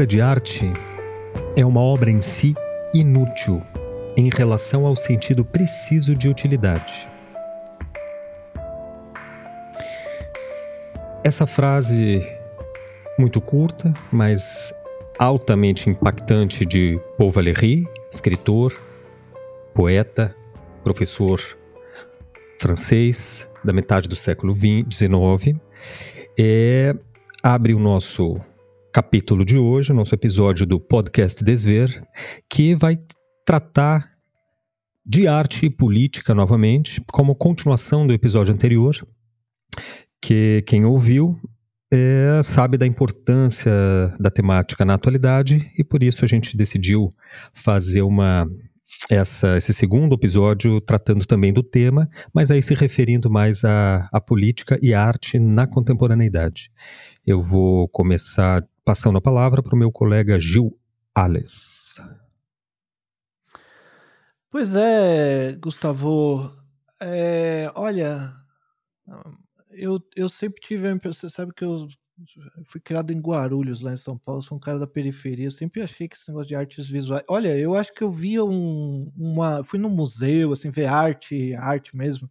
Obra de arte é uma obra em si inútil em relação ao sentido preciso de utilidade. Essa frase, muito curta, mas altamente impactante, de Paul Valéry, escritor, poeta, professor francês da metade do século XIX, é, abre o nosso capítulo de hoje, nosso episódio do podcast Desver, que vai tratar de arte e política novamente, como continuação do episódio anterior, que quem ouviu é, sabe da importância da temática na atualidade e por isso a gente decidiu fazer uma essa, esse segundo episódio tratando também do tema, mas aí se referindo mais à política e arte na contemporaneidade. Eu vou começar passando a palavra para o meu colega Gil Ales. Pois é, Gustavo. É, olha, eu, eu sempre tive a impressão, você sabe que eu fui criado em Guarulhos, lá em São Paulo, sou um cara da periferia, eu sempre achei que esse negócio de artes visuais. Olha, eu acho que eu via um, uma. Fui num museu, assim, ver arte, arte mesmo.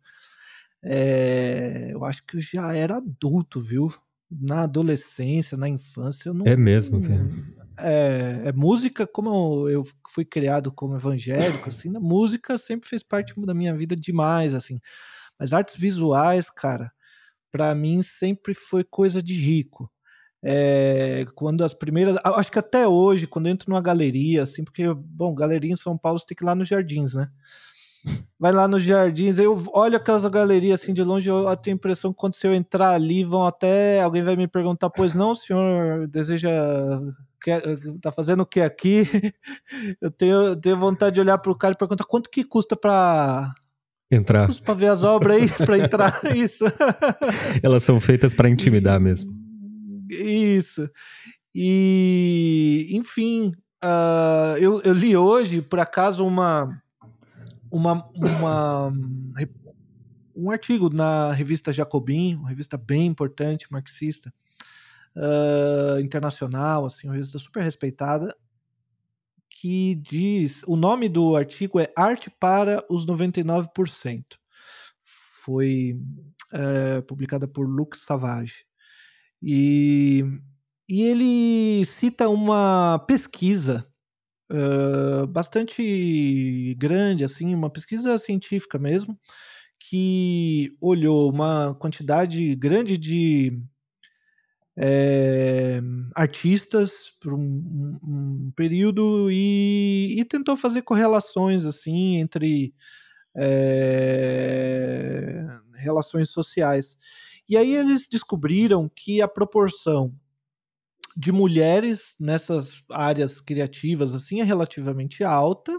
É, eu acho que eu já era adulto, viu? Na adolescência, na infância, eu não. É mesmo, cara. É, é, música, como eu, eu fui criado como evangélico, assim, a música sempre fez parte da minha vida demais, assim. Mas artes visuais, cara, para mim sempre foi coisa de rico. É, quando as primeiras. Acho que até hoje, quando eu entro numa galeria, assim, porque, bom, galeria em São Paulo você tem que ir lá nos jardins, né? Vai lá nos jardins, eu olho aquelas galerias assim de longe, eu tenho a impressão que quando se eu entrar ali, vão até. Alguém vai me perguntar, pois não, senhor deseja. Quer, tá fazendo o que aqui? Eu tenho, eu tenho vontade de olhar para o cara e perguntar quanto que custa para entrar. Para ver as obras aí, para entrar, isso. Elas são feitas para intimidar mesmo. Isso. E, enfim, uh, eu, eu li hoje, por acaso, uma, uma, uma, um artigo na revista Jacobin, uma revista bem importante, marxista, uh, internacional, assim, uma revista super respeitada, que diz. O nome do artigo é Arte para os 99%. Foi é, publicada por Lux Savage. E, e ele cita uma pesquisa uh, bastante grande, assim, uma pesquisa científica mesmo, que olhou uma quantidade grande de é, artistas por um, um período e, e, tentou fazer correlações assim entre é, relações sociais. E aí eles descobriram que a proporção de mulheres nessas áreas criativas assim é relativamente alta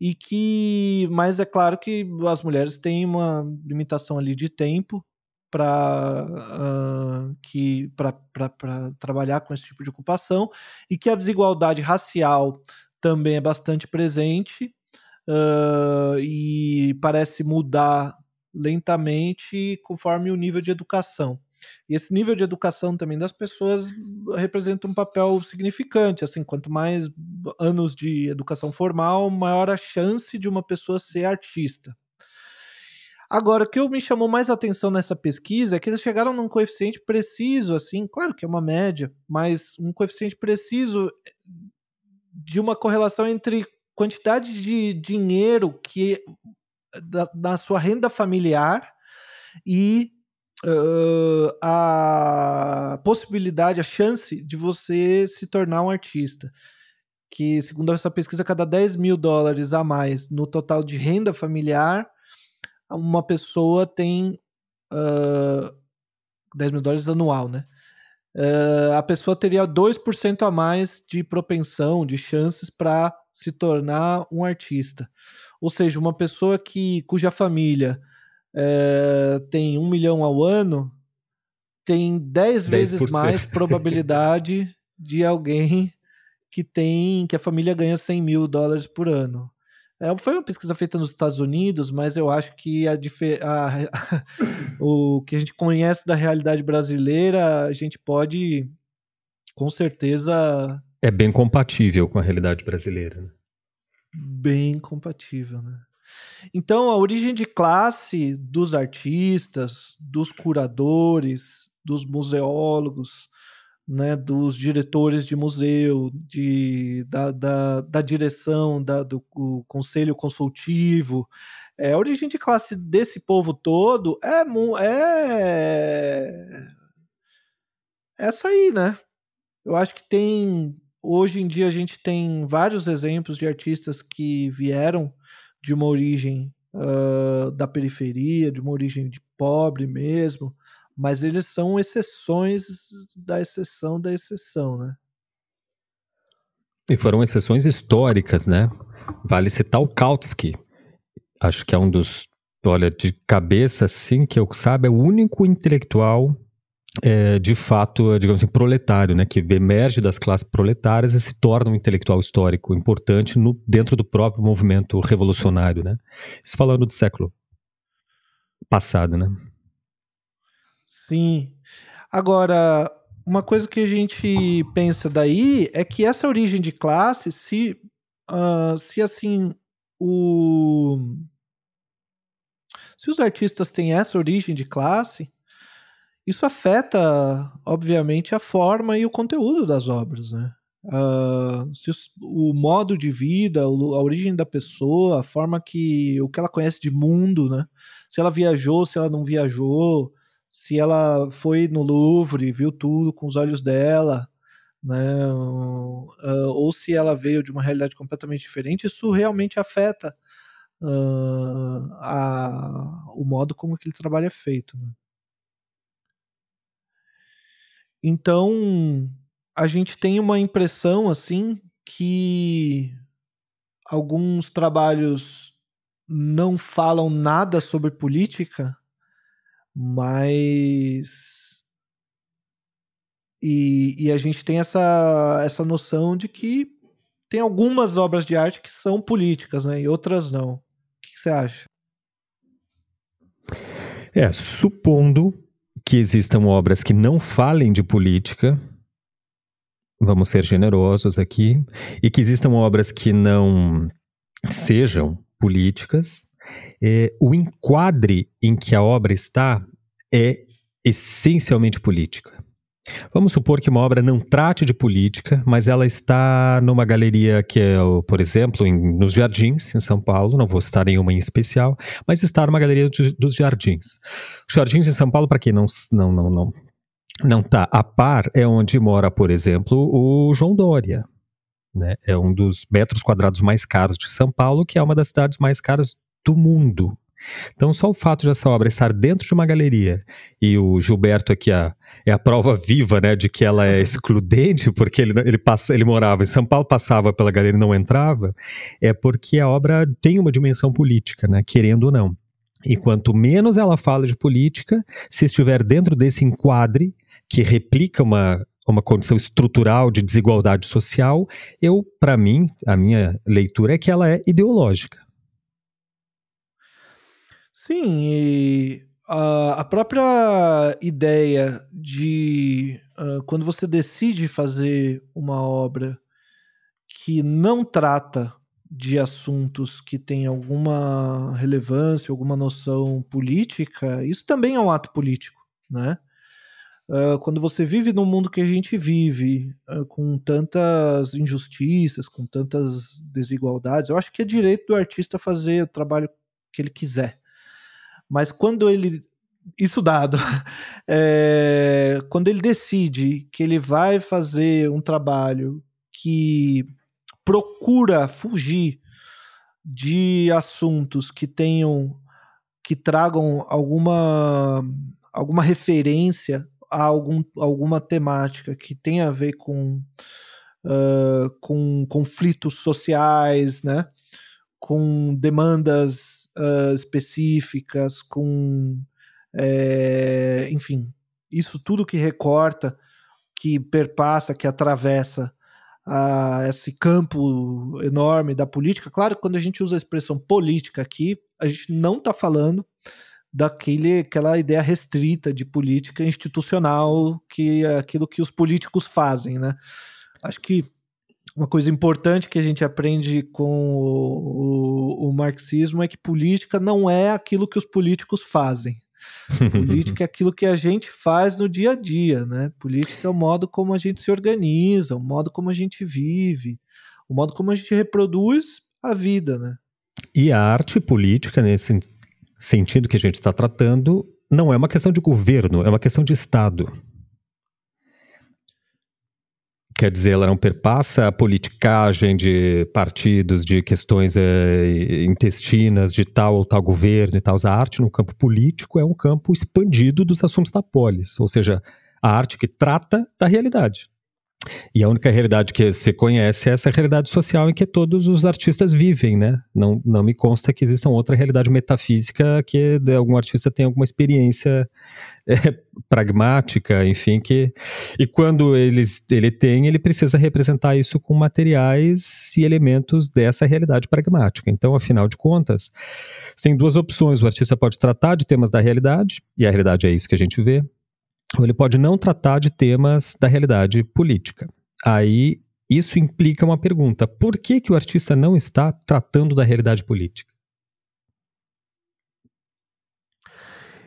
e que, mas é claro que as mulheres têm uma limitação ali de tempo para uh, que para trabalhar com esse tipo de ocupação e que a desigualdade racial também é bastante presente uh, e parece mudar lentamente conforme o nível de educação. E esse nível de educação também das pessoas representa um papel significante. Assim, quanto mais anos de educação formal, maior a chance de uma pessoa ser artista. Agora, o que me chamou mais atenção nessa pesquisa é que eles chegaram num coeficiente preciso, assim, claro que é uma média, mas um coeficiente preciso de uma correlação entre quantidade de dinheiro que da, da sua renda familiar e uh, a possibilidade, a chance de você se tornar um artista. Que, segundo essa pesquisa, cada 10 mil dólares a mais no total de renda familiar uma pessoa tem uh, 10 mil dólares anual, né? Uh, a pessoa teria 2% a mais de propensão, de chances para se tornar um artista. Ou seja, uma pessoa que cuja família uh, tem um milhão ao ano tem 10 vezes mais probabilidade de alguém que tem que a família ganha 100 mil dólares por ano. É, foi uma pesquisa feita nos Estados Unidos, mas eu acho que a, a, o que a gente conhece da realidade brasileira, a gente pode com certeza. É bem compatível com a realidade brasileira. Né? Bem compatível, né? Então, a origem de classe dos artistas, dos curadores, dos museólogos, né, dos diretores de museu, de, da, da, da direção, da, do conselho consultivo. É, a origem de classe desse povo todo é, é essa aí, né? Eu acho que tem. Hoje em dia a gente tem vários exemplos de artistas que vieram de uma origem uh, da periferia, de uma origem de pobre mesmo, mas eles são exceções da exceção da exceção, né? E foram exceções históricas, né? Vale citar o Kautsky. Acho que é um dos, olha, de cabeça assim, que eu sabe, é o único intelectual é, de fato, digamos assim, proletário, né, que emerge das classes proletárias e se torna um intelectual histórico importante no, dentro do próprio movimento revolucionário, né? Isso falando do século passado, né? Sim. Agora, uma coisa que a gente pensa daí é que essa origem de classe, se, uh, se assim, o... se os artistas têm essa origem de classe, isso afeta, obviamente, a forma e o conteúdo das obras, né? Uh, se o, o, modo de vida, a origem da pessoa, a forma que o que ela conhece de mundo, né? Se ela viajou, se ela não viajou, se ela foi no Louvre, viu tudo com os olhos dela, né? Uh, ou se ela veio de uma realidade completamente diferente, isso realmente afeta uh, a, o modo como aquele trabalho é feito. Né? Então, a gente tem uma impressão assim que alguns trabalhos não falam nada sobre política, mas e, e, a gente tem essa, essa noção de que tem algumas obras de arte que são políticas, né? E outras não. O que, que você acha? É, supondo que existam obras que não falem de política, vamos ser generosos aqui, e que existam obras que não sejam políticas, é, o enquadre em que a obra está é essencialmente política. Vamos supor que uma obra não trate de política, mas ela está numa galeria que é, por exemplo, em, nos Jardins, em São Paulo, não vou citar nenhuma em especial, mas está numa galeria de, dos Jardins. Os Jardins em São Paulo, para quem não, não, não, não, não está a par, é onde mora, por exemplo, o João Dória. Né? É um dos metros quadrados mais caros de São Paulo, que é uma das cidades mais caras do mundo. Então, só o fato de essa obra estar dentro de uma galeria e o Gilberto aqui a, é a prova viva, né, de que ela é excludente, porque ele, ele, passa, ele morava em São Paulo, passava pela galeria e não entrava, é porque a obra tem uma dimensão política, né, querendo ou não. E quanto menos ela fala de política, se estiver dentro desse enquadre que replica uma uma condição estrutural de desigualdade social, eu, para mim, a minha leitura é que ela é ideológica. Sim, e a, a própria ideia de uh, quando você decide fazer uma obra que não trata de assuntos que têm alguma relevância, alguma noção política, isso também é um ato político, né? Uh, quando você vive no mundo que a gente vive, uh, com tantas injustiças, com tantas desigualdades, eu acho que é direito do artista fazer o trabalho que ele quiser. Mas quando ele. Isso dado, é, quando ele decide que ele vai fazer um trabalho que procura fugir de assuntos que tenham que tragam alguma alguma referência a algum, alguma temática que tenha a ver com, uh, com conflitos sociais, né? com demandas uh, específicas, com. É, enfim, isso tudo que recorta, que perpassa, que atravessa uh, esse campo enorme da política. Claro, quando a gente usa a expressão política aqui, a gente não está falando daquele aquela ideia restrita de política institucional que é aquilo que os políticos fazem, né? Acho que uma coisa importante que a gente aprende com o, o, o marxismo é que política não é aquilo que os políticos fazem. Política é aquilo que a gente faz no dia a dia, né? Política é o modo como a gente se organiza, o modo como a gente vive, o modo como a gente reproduz a vida, né? E a arte política, nesse sentido que a gente está tratando, não é uma questão de governo, é uma questão de Estado. Quer dizer, ela não perpassa a politicagem de partidos, de questões é, intestinas, de tal ou tal governo e tal. A arte no campo político é um campo expandido dos assuntos da polis, ou seja, a arte que trata da realidade. E a única realidade que você conhece é essa realidade social em que todos os artistas vivem, né? Não, não me consta que exista outra realidade metafísica que algum artista tenha alguma experiência é, pragmática, enfim, que... E quando eles, ele tem, ele precisa representar isso com materiais e elementos dessa realidade pragmática. Então, afinal de contas, tem duas opções. O artista pode tratar de temas da realidade, e a realidade é isso que a gente vê, ou ele pode não tratar de temas da realidade política. Aí isso implica uma pergunta: por que, que o artista não está tratando da realidade política?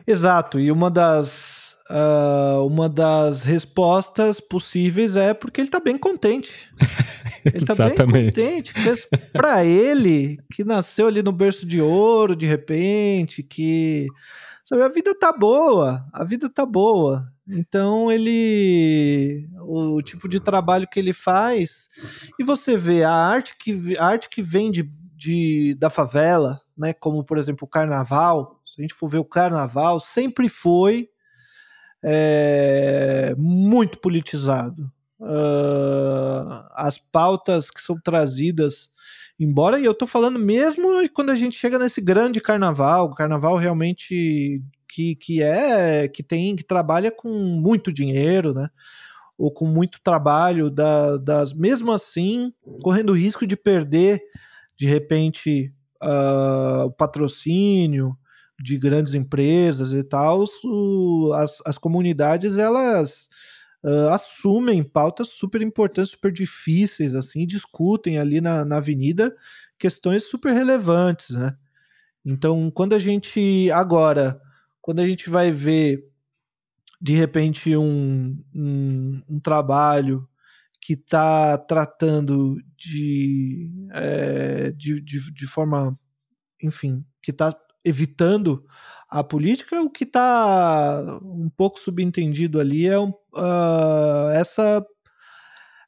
Exato, e uma das, uh, uma das respostas possíveis é porque ele está bem contente. Ele está bem contente. Para ele, que nasceu ali no berço de ouro de repente, que sabe, a vida tá boa, a vida tá boa. Então ele o, o, tipo de trabalho que ele faz e você vê a arte que a arte que vem de, de, da favela, né, como por exemplo o carnaval, se a gente for ver o carnaval, sempre foi é, muito politizado. Uh, as pautas que são trazidas embora e eu tô falando mesmo quando a gente chega nesse grande carnaval, carnaval realmente que, que é que tem que trabalha com muito dinheiro, né? Ou com muito trabalho da, das mesmo assim correndo risco de perder de repente uh, o patrocínio de grandes empresas e tal, as, as comunidades elas uh, assumem pautas super importantes, super difíceis, assim, discutem ali na, na avenida questões super relevantes, né? Então, quando a gente agora quando a gente vai ver de repente um, um, um trabalho que está tratando de, é, de, de, de, forma, enfim, que está evitando a política, o que está um pouco subentendido ali é uh, essa,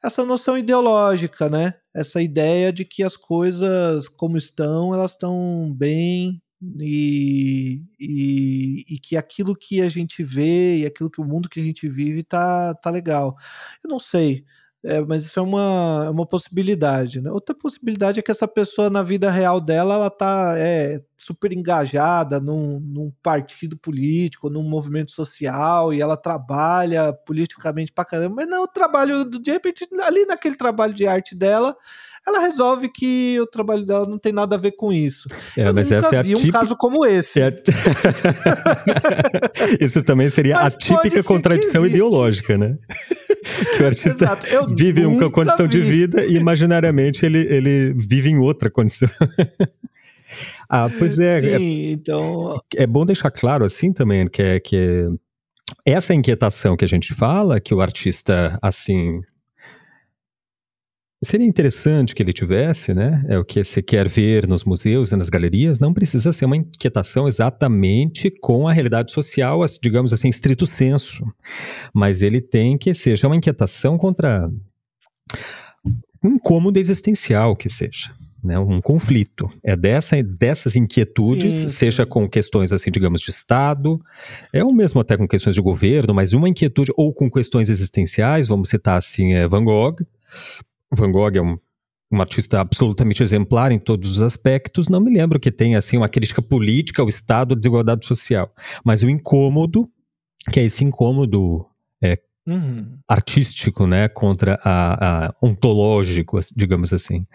essa noção ideológica, né? Essa ideia de que as coisas como estão, elas estão bem, e, e, e, que aquilo que a gente vê e aquilo que o mundo que a gente vive tá, tá legal. Eu não sei, é, mas isso é uma, é uma possibilidade. Né? Outra possibilidade é que essa pessoa, na vida real dela, ela tá é, super engajada num, num partido político, num movimento social, e ela trabalha politicamente pra caramba, mas não, o trabalho, de repente, ali naquele trabalho de arte dela, ela resolve que o trabalho dela não tem nada a ver com isso. É, Eu mas nunca essa é vi um caso como esse. É isso também seria mas a típica contradição ideológica, né? que o artista vive uma condição vi. de vida e imaginariamente ele, ele vive em outra condição. ah, pois é. é Sim, é, então... é bom deixar claro assim também que é que essa inquietação que a gente fala, que o artista assim Seria interessante que ele tivesse, né? É o que você quer ver nos museus e nas galerias, não precisa ser uma inquietação exatamente com a realidade social, digamos assim, estrito senso. Mas ele tem que seja uma inquietação contra um incômodo existencial que seja. Né, um conflito. É dessa, dessas inquietudes, sim, sim. seja com questões assim, digamos, de Estado, é o mesmo até com questões de governo, mas uma inquietude ou com questões existenciais, vamos citar assim, é Van Gogh, Van Gogh é um, um artista absolutamente exemplar em todos os aspectos. Não me lembro que tenha assim uma crítica política ao Estado, à desigualdade social, mas o incômodo, que é esse incômodo é, uhum. artístico, né, contra a, a ontológico, digamos assim.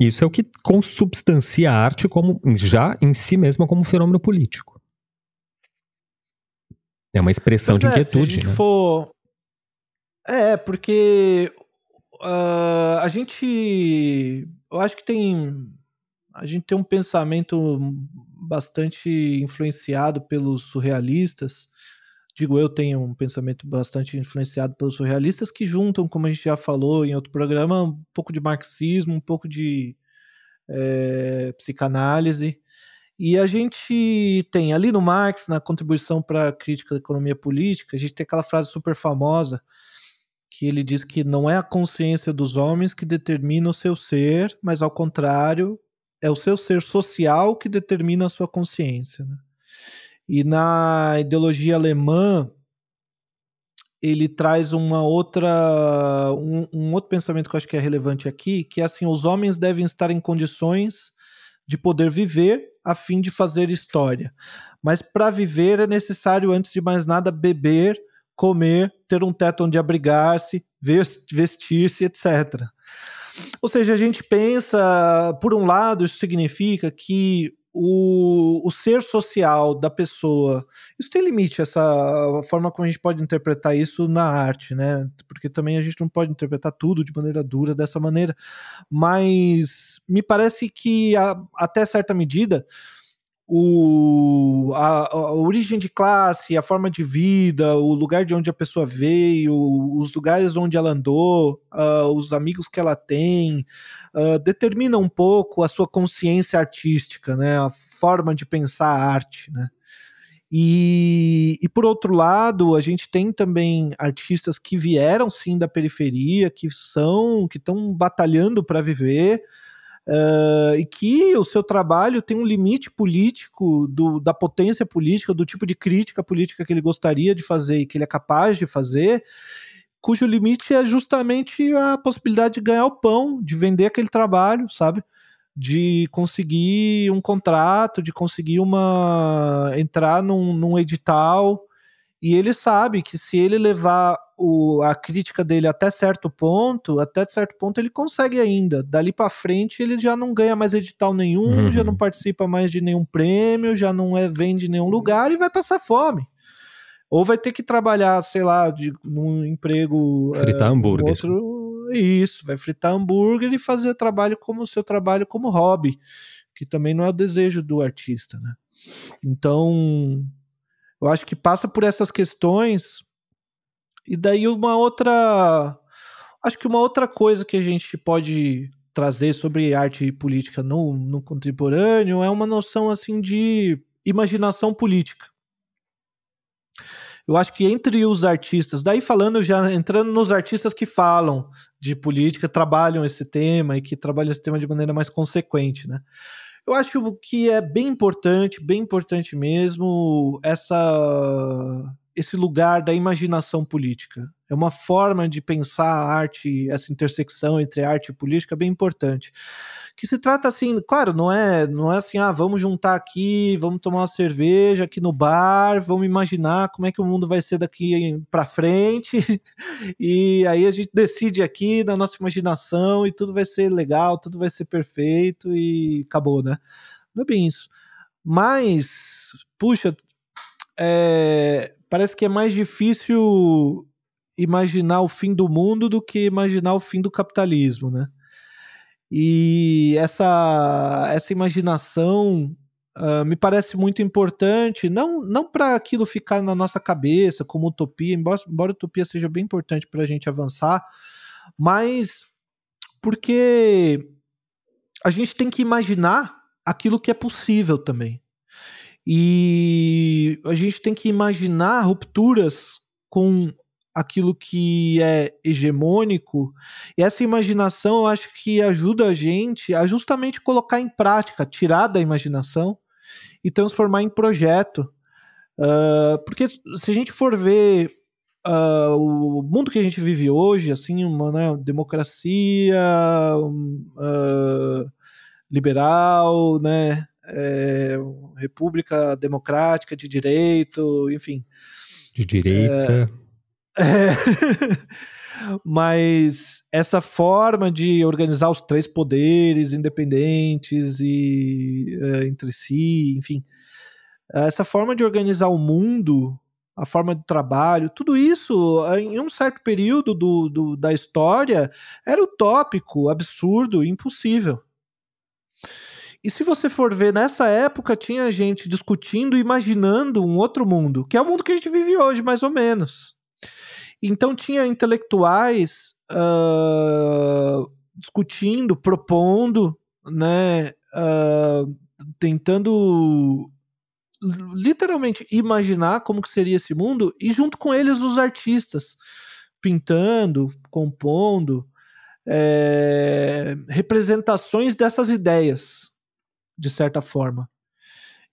Isso é o que consubstancia a arte como já em si mesma como um fenômeno político. É uma expressão de é, inquietude, se a gente né? For... É, porque uh, a gente. Eu acho que tem. A gente tem um pensamento bastante influenciado pelos surrealistas. Digo, eu tenho um pensamento bastante influenciado pelos surrealistas que juntam, como a gente já falou em outro programa, um pouco de marxismo, um pouco de é, psicanálise. E a gente tem ali no Marx, na contribuição para a crítica da economia política, a gente tem aquela frase super famosa que ele diz que não é a consciência dos homens que determina o seu ser, mas ao contrário, é o seu ser social que determina a sua consciência. Né? E na ideologia alemã, ele traz uma outra um, um, outro pensamento que eu acho que é relevante aqui, que é assim, os homens devem estar em condições de poder viver a fim de fazer história. Mas para viver é necessário antes de mais nada beber, comer, ter um teto onde abrigar-se, vestir-se, etc. Ou seja, a gente pensa, por um lado, isso significa que o, o ser social da pessoa. Isso tem limite, essa forma como a gente pode interpretar isso na arte, né? Porque também a gente não pode interpretar tudo de maneira dura dessa maneira. Mas me parece que, a, até certa medida, o, a, a, origem de classe, a forma de vida, o lugar de onde a pessoa veio, os lugares onde ela andou, uh, os amigos que ela tem, uh, determina um pouco a sua consciência artística, né? A forma de pensar a arte, né? E, e por outro lado, a gente tem também artistas que vieram sim da periferia, que são, que estão batalhando para viver, Uh, e que o seu trabalho tem um limite político do, da potência política, do tipo de crítica política que ele gostaria de fazer e que ele é capaz de fazer, cujo limite é justamente a possibilidade de ganhar o pão, de vender aquele trabalho, sabe? De conseguir um contrato, de conseguir uma entrar num, num edital. E ele sabe que se ele levar o, a crítica dele até certo ponto, até certo ponto ele consegue ainda. Dali para frente ele já não ganha mais edital nenhum, uhum. já não participa mais de nenhum prêmio, já não é vende em nenhum lugar e vai passar fome. Ou vai ter que trabalhar, sei lá, de, num emprego. Fritar é, hambúrguer. Outro, isso, vai fritar hambúrguer e fazer trabalho como o seu trabalho como hobby, que também não é o desejo do artista, né? Então, eu acho que passa por essas questões e daí uma outra. Acho que uma outra coisa que a gente pode trazer sobre arte e política no, no contemporâneo é uma noção assim de imaginação política. Eu acho que entre os artistas, daí falando já entrando nos artistas que falam de política, trabalham esse tema e que trabalham esse tema de maneira mais consequente, né? Eu acho que é bem importante, bem importante mesmo essa esse lugar da imaginação política. É uma forma de pensar a arte, essa intersecção entre arte e política bem importante. Que se trata assim, claro, não é, não é assim, ah, vamos juntar aqui, vamos tomar uma cerveja aqui no bar, vamos imaginar como é que o mundo vai ser daqui para frente. e aí a gente decide aqui na nossa imaginação e tudo vai ser legal, tudo vai ser perfeito e acabou, né? Não é bem isso. Mas, puxa, é, parece que é mais difícil imaginar o fim do mundo do que imaginar o fim do capitalismo, né? E essa, essa imaginação uh, me parece muito importante, não, não para aquilo ficar na nossa cabeça como utopia, embora, embora utopia seja bem importante para a gente avançar, mas porque a gente tem que imaginar aquilo que é possível também. E a gente tem que imaginar rupturas com aquilo que é hegemônico. E essa imaginação eu acho que ajuda a gente a justamente colocar em prática, tirar da imaginação e transformar em projeto. Uh, porque se a gente for ver uh, o mundo que a gente vive hoje, assim, uma né, democracia uh, liberal, né, é, República Democrática de Direito, enfim. De direita. É, é, mas essa forma de organizar os três poderes independentes e é, entre si, enfim, essa forma de organizar o mundo a forma de trabalho, tudo isso, em um certo período do, do, da história, era utópico, absurdo, impossível. E se você for ver, nessa época tinha gente discutindo, imaginando um outro mundo, que é o mundo que a gente vive hoje, mais ou menos. Então tinha intelectuais uh, discutindo, propondo, né, uh, tentando literalmente imaginar como que seria esse mundo e junto com eles os artistas pintando, compondo é, representações dessas ideias de certa forma.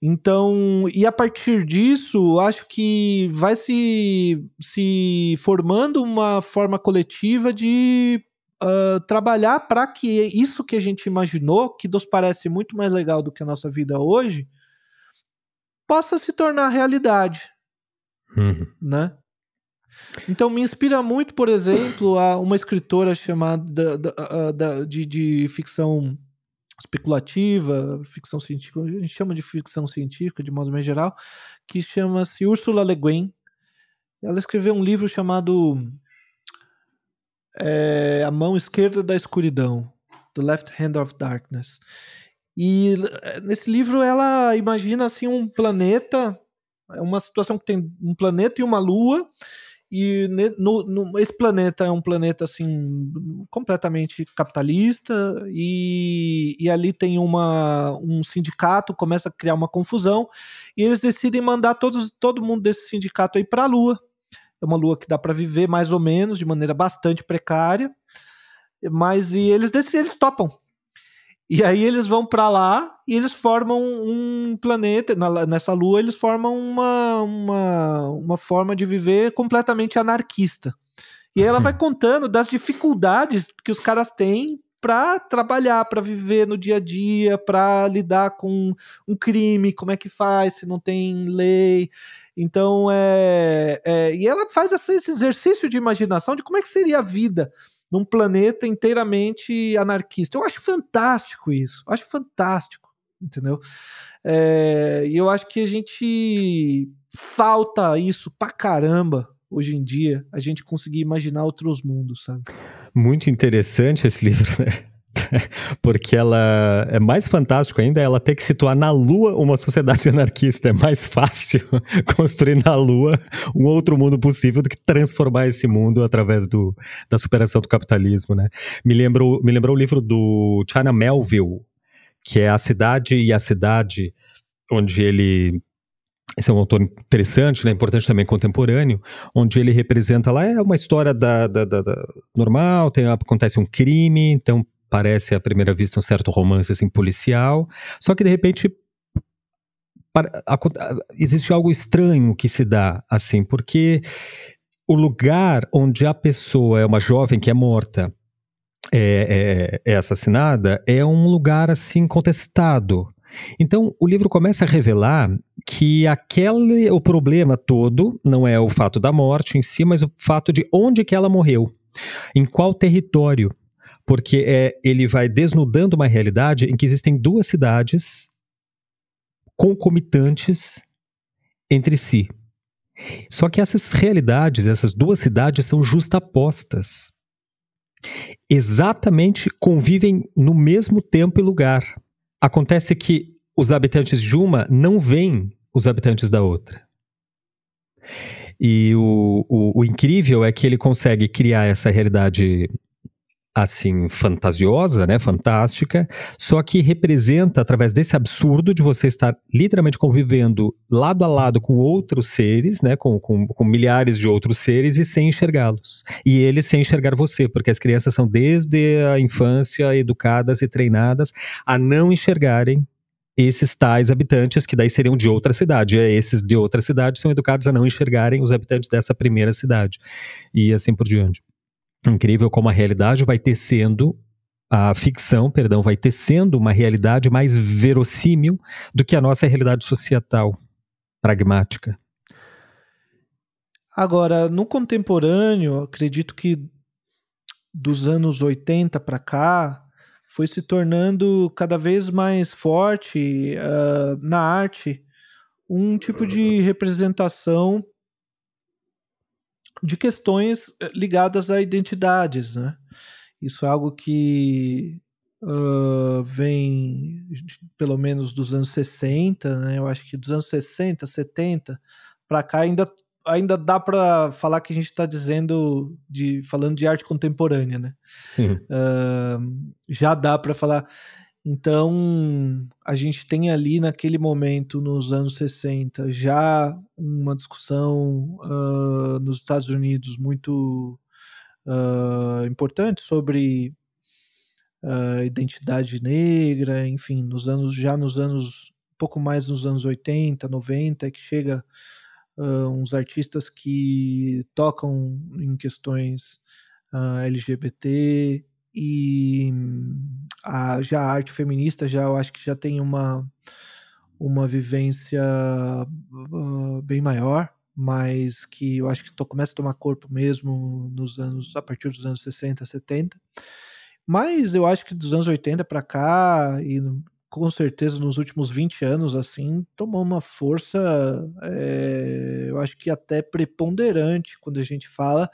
Então, e a partir disso, acho que vai se, se formando uma forma coletiva de uh, trabalhar para que isso que a gente imaginou, que nos parece muito mais legal do que a nossa vida hoje, possa se tornar realidade. Uhum. Né? Então me inspira muito, por exemplo, a uma escritora chamada da, da, de, de ficção especulativa, ficção científica, a gente chama de ficção científica de modo mais geral, que chama-se Ursula Le Guin. Ela escreveu um livro chamado é, A Mão Esquerda da Escuridão, The Left Hand of Darkness. E eh, nesse livro ela imagina assim um planeta, é uma situação que tem um planeta e uma lua, e no, no, esse planeta é um planeta assim completamente capitalista e, e ali tem uma, um sindicato começa a criar uma confusão e eles decidem mandar todos, todo mundo desse sindicato aí para a Lua. É uma Lua que dá para viver mais ou menos de maneira bastante precária, mas e eles eles topam e aí eles vão para lá e eles formam um planeta, na, nessa lua eles formam uma, uma, uma forma de viver completamente anarquista. E aí ela vai contando das dificuldades que os caras têm para trabalhar, para viver no dia a dia, para lidar com um crime, como é que faz se não tem lei. Então é, é e ela faz esse exercício de imaginação de como é que seria a vida num planeta inteiramente anarquista. Eu acho fantástico isso, eu acho fantástico, entendeu? É, e eu acho que a gente falta isso pra caramba hoje em dia, a gente conseguir imaginar outros mundos, sabe? Muito interessante esse livro, né? Porque ela é mais fantástico ainda ela ter que situar na Lua uma sociedade anarquista. É mais fácil construir na Lua um outro mundo possível do que transformar esse mundo através do, da superação do capitalismo, né? Me lembrou, me lembrou o livro do China Melville, que é A Cidade e a Cidade, onde ele esse é um autor interessante, né, importante também contemporâneo, onde ele representa lá é uma história da, da, da, da normal, tem, acontece um crime, então parece à primeira vista um certo romance assim policial, só que de repente para, a, a, existe algo estranho que se dá assim, porque o lugar onde a pessoa é uma jovem que é morta é, é, é assassinada é um lugar assim contestado. Então o livro começa a revelar que aquele o problema todo não é o fato da morte em si, mas o fato de onde que ela morreu, em qual território porque é, ele vai desnudando uma realidade em que existem duas cidades concomitantes entre si. Só que essas realidades, essas duas cidades são justapostas. Exatamente convivem no mesmo tempo e lugar. Acontece que os habitantes de uma não veem os habitantes da outra. E o, o, o incrível é que ele consegue criar essa realidade assim fantasiosa, né, fantástica, só que representa através desse absurdo de você estar literalmente convivendo lado a lado com outros seres, né, com, com, com milhares de outros seres e sem enxergá-los. E eles sem enxergar você, porque as crianças são desde a infância educadas e treinadas a não enxergarem esses tais habitantes que daí seriam de outra cidade. E esses de outra cidade são educados a não enxergarem os habitantes dessa primeira cidade. E assim por diante. Incrível como a realidade vai tecendo, a ficção, perdão, vai tecendo uma realidade mais verossímil do que a nossa realidade societal, pragmática. Agora, no contemporâneo, acredito que dos anos 80 para cá, foi se tornando cada vez mais forte uh, na arte um tipo de representação de questões eh, ligadas a identidades, né? Isso é algo que uh, vem pelo menos dos anos 60, né? Eu acho que dos anos 60, 70 para cá ainda ainda dá para falar que a gente está dizendo de falando de arte contemporânea, né? Sim. Uh, já dá para falar. Então, a gente tem ali naquele momento, nos anos 60, já uma discussão uh, nos Estados Unidos muito uh, importante sobre uh, identidade negra, enfim, nos anos já nos anos um pouco mais nos anos 80, 90, que chega uns artistas que tocam em questões LGBT e a, já a arte feminista já eu acho que já tem uma uma vivência bem maior mas que eu acho que começa a tomar corpo mesmo nos anos a partir dos anos 60, 70. Mas eu acho que dos anos 80 para cá e com certeza nos últimos 20 anos assim, tomou uma força é, eu acho que até preponderante quando a gente fala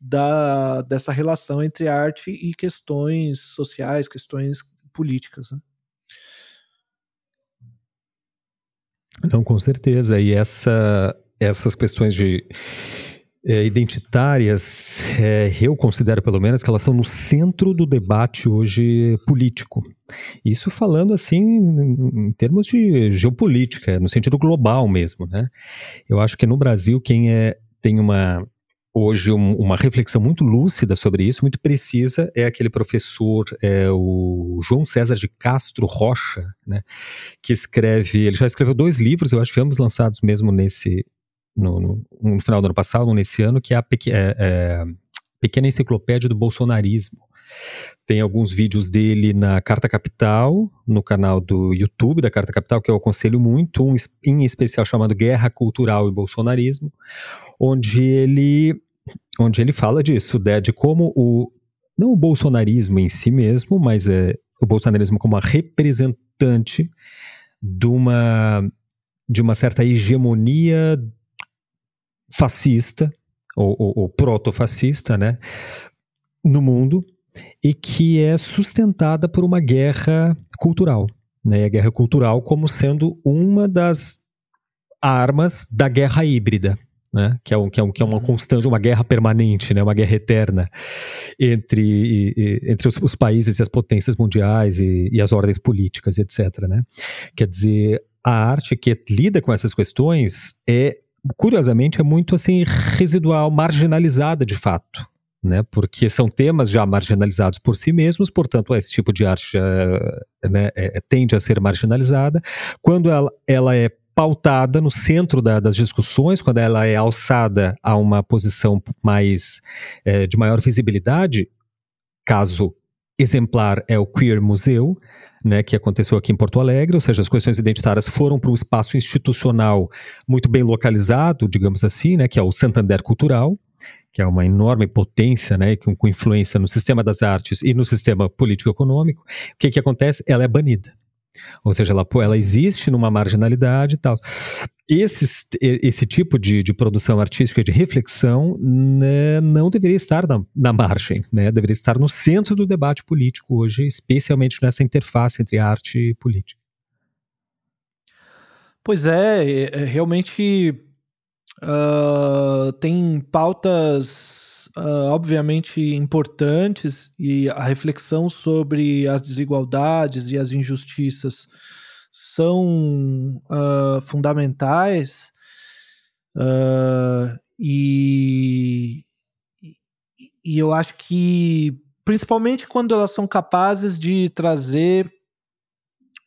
da, dessa relação entre arte e questões sociais, questões políticas. Né? Não, com certeza. E essa essas questões de é, identitárias, é, eu considero pelo menos que elas estão no centro do debate hoje político. Isso falando assim em termos de geopolítica, no sentido global mesmo, né? Eu acho que no Brasil quem é tem uma hoje um, uma reflexão muito lúcida sobre isso, muito precisa, é aquele professor, é o João César de Castro Rocha, né, que escreve, ele já escreveu dois livros, eu acho que ambos lançados mesmo nesse no, no, no, final do ano passado, nesse ano, que é a pequ é, é, Pequena Enciclopédia do Bolsonarismo. Tem alguns vídeos dele na Carta Capital, no canal do YouTube da Carta Capital, que eu aconselho muito, um em especial chamado Guerra Cultural e Bolsonarismo, onde ele, onde ele fala disso, de, de como o, não o bolsonarismo em si mesmo, mas é, o bolsonarismo como uma representante de uma, de uma certa hegemonia fascista, ou, ou, ou proto-fascista, né, no mundo, e que é sustentada por uma guerra cultural. Né, a guerra cultural como sendo uma das armas da guerra híbrida. Né, que, é um, que, é um, que é uma uhum. constante, uma guerra permanente, né, uma guerra eterna entre, e, entre os, os, países e as potências mundiais e, e, as ordens políticas, etc. Né? Quer dizer, a arte que lida com essas questões é curiosamente, é muito assim residual, marginalizada de fato. Né, porque são temas já marginalizados por si mesmos, portanto, esse tipo de arte né, é, tende a ser marginalizada. Quando ela, ela é pautada no centro da, das discussões, quando ela é alçada a uma posição mais é, de maior visibilidade, caso exemplar é o Queer Museu, né, que aconteceu aqui em Porto Alegre, ou seja, as questões identitárias foram para um espaço institucional muito bem localizado, digamos assim, né, que é o Santander Cultural, que é uma enorme potência, né, com, influência no sistema das artes e no sistema político-econômico. O que, que acontece? Ela é banida. Ou seja, ela, ela existe numa marginalidade e tal. Esse, esse tipo de, de produção artística, de reflexão, né, não deveria estar na, na margem, né, deveria estar no centro do debate político hoje, especialmente nessa interface entre arte e política. Pois é, é, é realmente uh, tem pautas uh, obviamente importantes e a reflexão sobre as desigualdades e as injustiças são uh, fundamentais uh, e, e eu acho que principalmente quando elas são capazes de trazer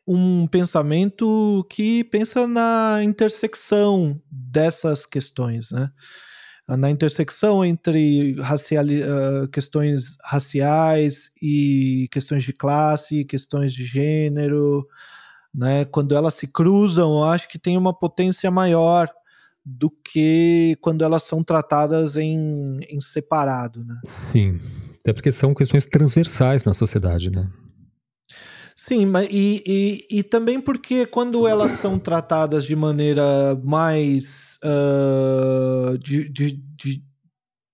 um pensamento que pensa na intersecção dessas questões, né? Na intersecção entre uh, questões raciais e questões de classe, questões de gênero, né? Quando elas se cruzam, eu acho que tem uma potência maior do que quando elas são tratadas em, em separado, né? Sim, até porque são questões transversais na sociedade, né? Sim, mas e, e, e também porque quando elas são tratadas de maneira mais uh, de, de, de,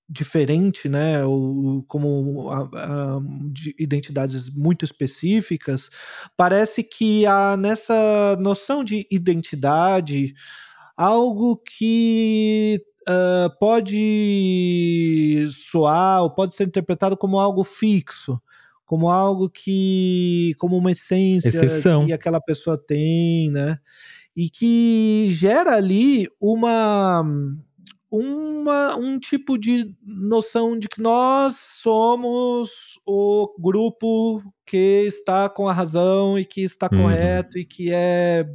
diferente, né, ou como a, a, identidades muito específicas, parece que há nessa noção de identidade algo que uh, pode soar ou pode ser interpretado como algo fixo, como algo que, como uma essência Exceção. que aquela pessoa tem, né, e que gera ali uma uma, um tipo de noção de que nós somos o grupo que está com a razão e que está uhum. correto e que é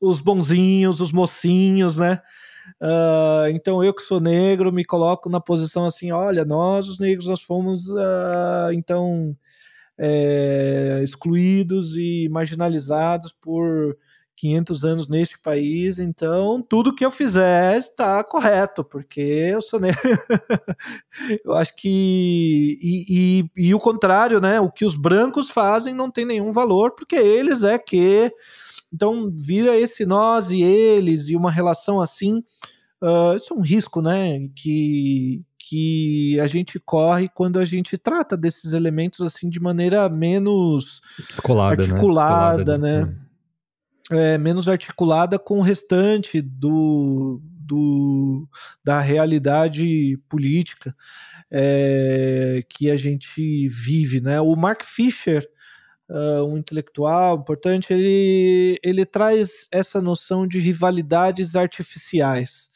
os bonzinhos, os mocinhos, né? Uh, então eu que sou negro me coloco na posição assim, olha, nós os negros nós fomos uh, então é, excluídos e marginalizados por 500 anos neste país, então tudo que eu fizer está correto, porque eu sou negro. eu acho que. E, e, e, o contrário, né? O que os brancos fazem não tem nenhum valor, porque eles é que. Então vira esse nós e eles, e uma relação assim. Uh, isso é um risco, né? Que, que a gente corre quando a gente trata desses elementos assim de maneira menos Descolada, né? articulada, né? né? né? é, menos articulada com o restante do, do da realidade política é, que a gente vive. Né? O Mark Fisher, uh, um intelectual importante, ele, ele traz essa noção de rivalidades artificiais.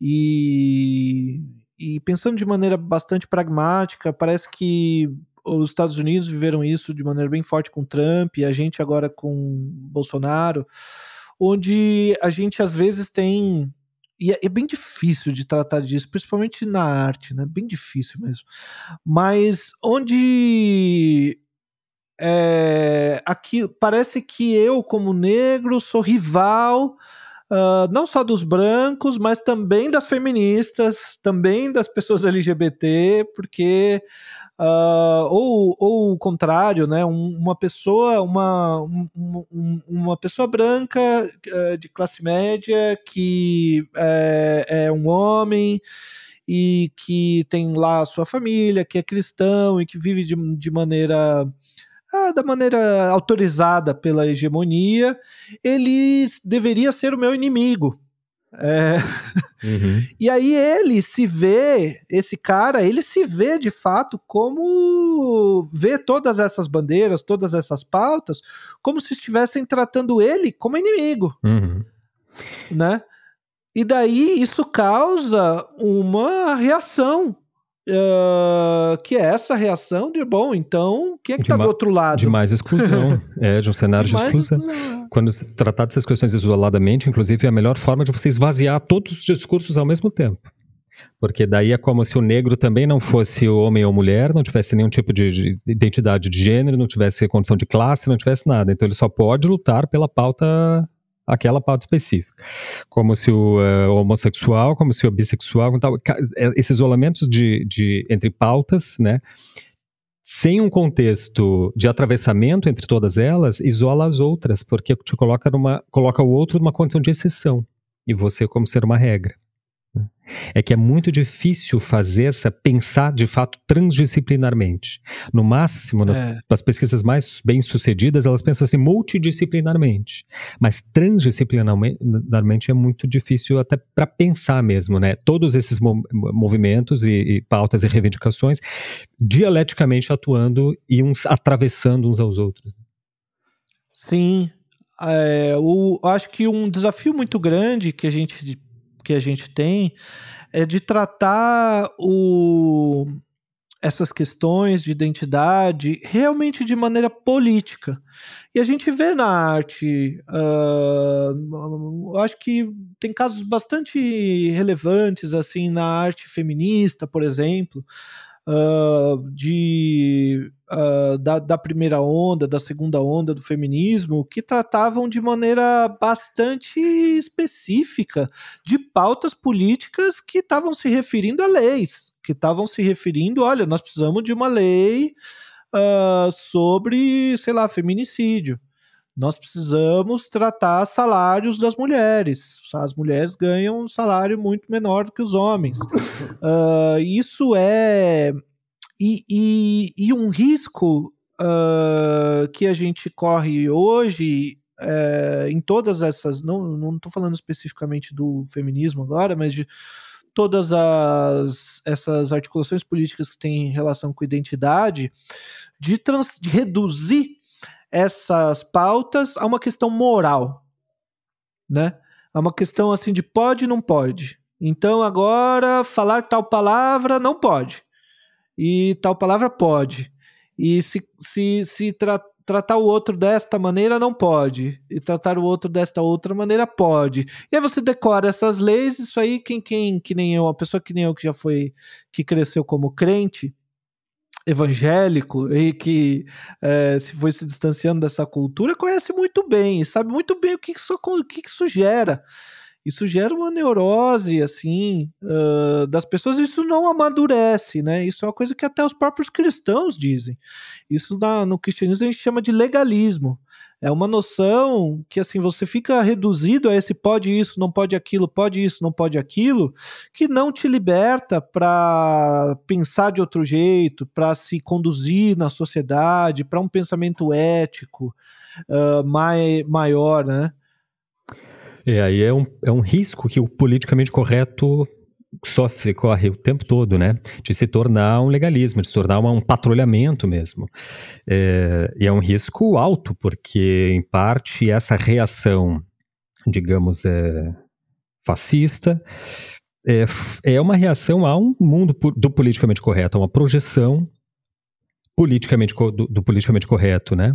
E, e pensando de maneira bastante pragmática, parece que os Estados Unidos viveram isso de maneira bem forte com Trump, e a gente agora com Bolsonaro, onde a gente às vezes tem. E é, é bem difícil de tratar disso, principalmente na arte, né? Bem difícil mesmo. Mas onde é, aqui parece que eu, como negro, sou rival. Uh, não só dos brancos, mas também das feministas, também das pessoas LGBT, porque Uh, ou, ou o contrário, né? Um, uma pessoa, uma, um, uma pessoa branca uh, de classe média que é, é, um homem e que tem lá a sua família, que é cristão e que vive de, de maneira ah, da maneira autorizada pela hegemonia, ele deveria ser o meu inimigo. É... Uhum. E aí ele se vê, esse cara, ele se vê de fato como vê todas essas bandeiras, todas essas pautas, como se estivessem tratando ele como inimigo, uhum. né? E daí isso causa uma reação Uh, que é essa reação de bom, então quem é que está do outro lado? De mais exclusão, é, de um cenário de, de exclusão. exclusão. Quando se tratar dessas questões isoladamente, inclusive, é a melhor forma de você esvaziar todos os discursos ao mesmo tempo. Porque daí é como se o negro também não fosse homem ou mulher, não tivesse nenhum tipo de, de identidade de gênero, não tivesse condição de classe, não tivesse nada. Então ele só pode lutar pela pauta aquela pauta específica. Como se o uh, homossexual, como se o bissexual, tal, é, esses isolamentos de, de, entre pautas, né? Sem um contexto de atravessamento entre todas elas, isola as outras, porque te coloca numa, coloca o outro numa condição de exceção e você como ser uma regra. É que é muito difícil fazer essa pensar de fato transdisciplinarmente. No máximo, nas, é. nas pesquisas mais bem sucedidas, elas pensam assim multidisciplinarmente. Mas transdisciplinarmente é muito difícil até para pensar mesmo, né? Todos esses movimentos e, e, pautas e reivindicações dialeticamente atuando e uns atravessando uns aos outros. Sim. É, o, acho que um desafio muito grande que a gente que a gente tem é de tratar o, essas questões de identidade realmente de maneira política. E a gente vê na arte, uh, acho que tem casos bastante relevantes assim na arte feminista, por exemplo, uh, de, uh, da, da, primeira onda, da segunda onda do feminismo, que tratavam de maneira bastante específica de pautas políticas que estavam se referindo a leis, que estavam se referindo, olha, nós precisamos de uma lei uh, sobre, sei lá, feminicídio. Nós precisamos tratar salários das mulheres. As mulheres ganham um salário muito menor do que os homens. Uh, isso é. E, e, e um risco uh, que a gente corre hoje é, em todas essas. Não estou falando especificamente do feminismo agora, mas de todas as, essas articulações políticas que têm relação com identidade, de, trans, de reduzir essas pautas a uma questão moral, né? A uma questão assim de pode não pode. Então agora falar tal palavra não pode. E tal palavra pode. E se, se, se tra tratar o outro desta maneira não pode. E tratar o outro desta outra maneira pode. E aí você decora essas leis, isso aí, quem, quem que nem eu, a pessoa que nem eu que já foi, que cresceu como crente, evangélico e que é, se foi se distanciando dessa cultura conhece muito bem, sabe muito bem o que isso, o que isso gera. Isso gera uma neurose, assim, uh, das pessoas. Isso não amadurece, né? Isso é uma coisa que até os próprios cristãos dizem. Isso na, no cristianismo a gente chama de legalismo. É uma noção que assim você fica reduzido a esse pode isso, não pode aquilo, pode isso, não pode aquilo, que não te liberta para pensar de outro jeito, para se conduzir na sociedade, para um pensamento ético uh, mai, maior, né? É, aí é um, é um risco que o politicamente correto sofre, corre o tempo todo, né? De se tornar um legalismo, de se tornar um patrulhamento mesmo. É, e é um risco alto, porque, em parte, essa reação, digamos, é, fascista, é, é uma reação a um mundo do politicamente correto, a uma projeção politicamente, do, do politicamente correto, né?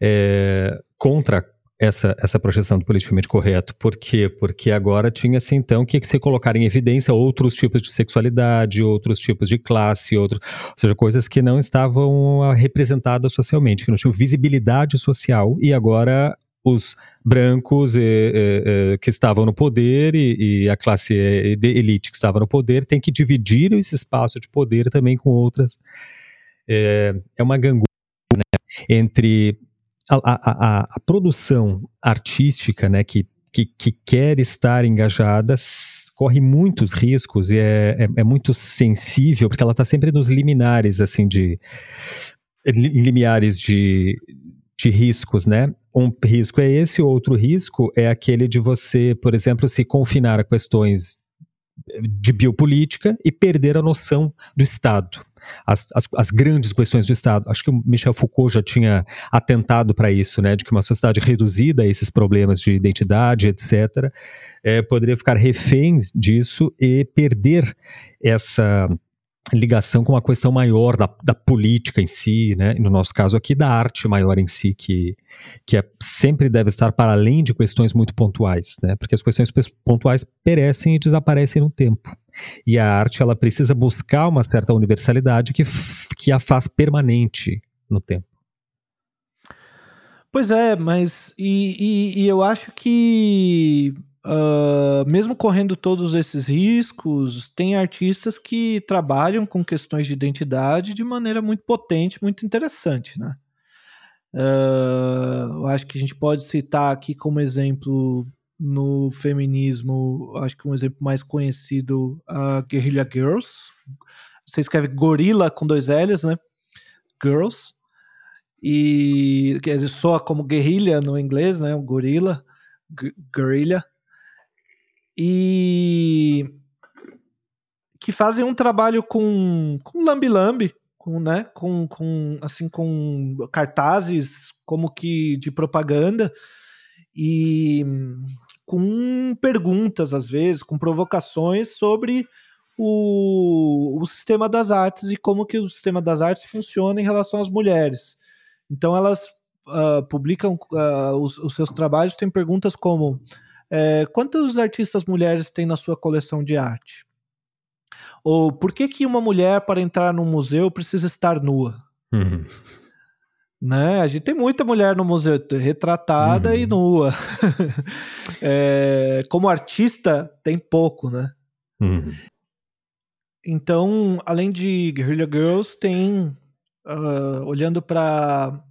É, contra essa, essa projeção do politicamente correto. Por quê? Porque agora tinha-se então que se colocar em evidência outros tipos de sexualidade, outros tipos de classe, outros, ou seja, coisas que não estavam ah, representadas socialmente, que não tinham visibilidade social, e agora os brancos que estavam no poder e, e, a classe elite que estava no poder tem que dividir esse espaço de poder também com outras. É, é uma gangorra né, entre a, a, a, produção artística, né, que, que, que, quer estar engajada, corre muitos riscos e é, é, é muito sensível, porque ela está sempre nos liminares, assim, de limiares de, de riscos, né? Um risco é esse, outro risco é aquele de você, por exemplo, se confinar a questões de biopolítica e perder a noção do Estado as, as, as, grandes questões do Estado. Acho que o Michel Foucault já tinha atentado para isso, né, de que uma sociedade reduzida a esses problemas de identidade, etc., é, poderia ficar refém disso e perder essa ligação com uma questão maior da, da política em si, né? no nosso caso aqui da arte maior em si, que, que é, sempre deve estar para além de questões muito pontuais, né? porque as questões pontuais perecem e desaparecem no tempo. E a arte ela precisa buscar uma certa universalidade que, que a faz permanente no tempo. Pois é, mas e, e, e eu acho que Uh, mesmo correndo todos esses riscos, tem artistas que trabalham com questões de identidade de maneira muito potente, muito interessante, né? Uh, acho que a gente pode citar aqui como exemplo no feminismo, acho que um exemplo mais conhecido, a Guerrilla Girls. Você escreve gorila com dois L's, né? Girls. E que soa como guerrilha no inglês, né? Gorila, guerrilha e que fazem um trabalho com com lambi-lambi, com, né, com, com assim com cartazes como que de propaganda e com perguntas às vezes, com provocações sobre o, o sistema das artes e como que o sistema das artes funciona em relação às mulheres. Então elas uh, publicam uh, os, os seus trabalhos, tem perguntas como é, quantos artistas mulheres tem na sua coleção de arte? Ou por que, que uma mulher, para entrar num museu, precisa estar nua? Uhum. Né? A gente tem muita mulher no museu retratada uhum. e nua. é, como artista, tem pouco, né? Uhum. Então, além de Guerrilla Girls, tem, uh, olhando para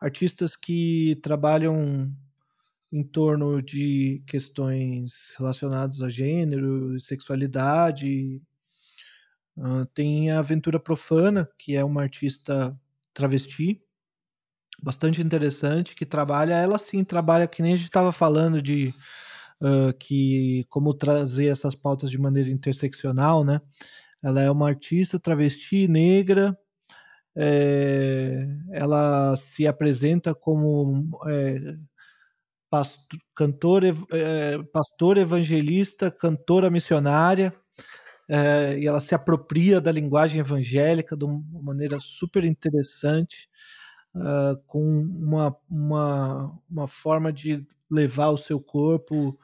artistas que trabalham em torno de questões relacionadas a gênero, sexualidade. Uh, tem a Aventura Profana, que é uma artista travesti, bastante interessante, que trabalha, ela sim trabalha, que nem a gente estava falando de uh, que como trazer essas pautas de maneira interseccional, né? Ela é uma artista travesti negra, é, ela se apresenta como é, pastor, cantor, é, pastor evangelista, cantora missionária, é, e ela se apropria da linguagem evangélica de uma maneira super interessante, uh, com uma, uma, uma forma de levar o seu corpo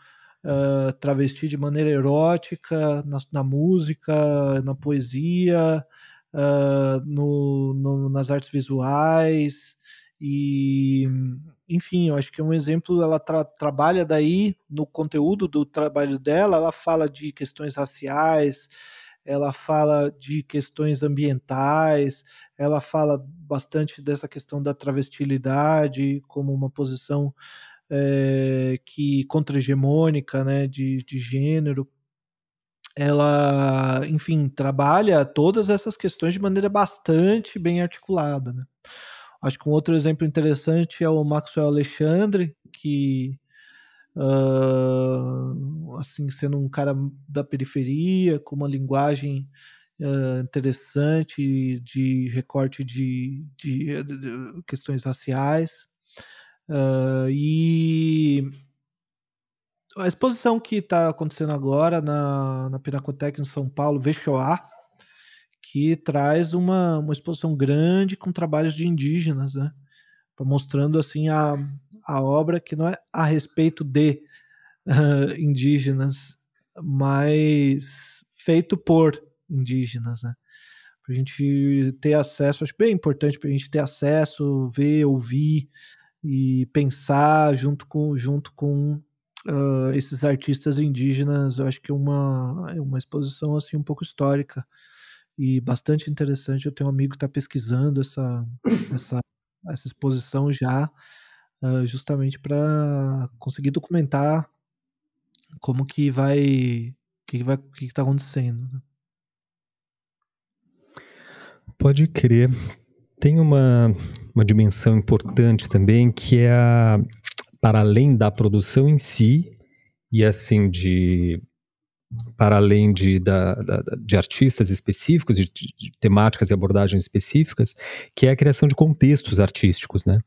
uh, travesti de maneira erótica na, na música, na poesia, uh, no, no, nas artes visuais, e enfim, eu acho que é um exemplo, ela tra trabalha daí no conteúdo do trabalho dela, ela fala de questões raciais, ela fala de questões ambientais, ela fala bastante dessa questão da travestilidade como uma posição é, que contra-hegemônica, né, de, de gênero. Ela, enfim, trabalha todas essas questões de maneira bastante bem articulada, né? Acho que um outro exemplo interessante é o Maxwell Alexandre, que uh, assim sendo um cara da periferia, com uma linguagem uh, interessante de recorte de, de, de questões raciais. Uh, e a exposição que está acontecendo agora na, na Pinacoteca em São Paulo, Vechoá, que traz uma, uma exposição grande com trabalhos de indígenas, né? mostrando assim a, a obra que não é a respeito de uh, indígenas, mas feito por indígenas, né? Para a gente ter acesso, acho bem importante para a gente ter acesso, ver, ouvir e pensar junto com, junto com uh, esses artistas indígenas. Eu acho que é uma, é uma exposição assim um pouco histórica e bastante interessante. Eu tenho um amigo que está pesquisando essa, essa, essa exposição já, uh, justamente para conseguir documentar como que vai, o que vai, que está acontecendo. Né? Pode crer. Tem uma, uma dimensão importante também que é a, para além da produção em si e assim de para além de, da, da, de artistas específicos, de, de, temáticas e abordagens específicas, que é a criação de contextos artísticos, né?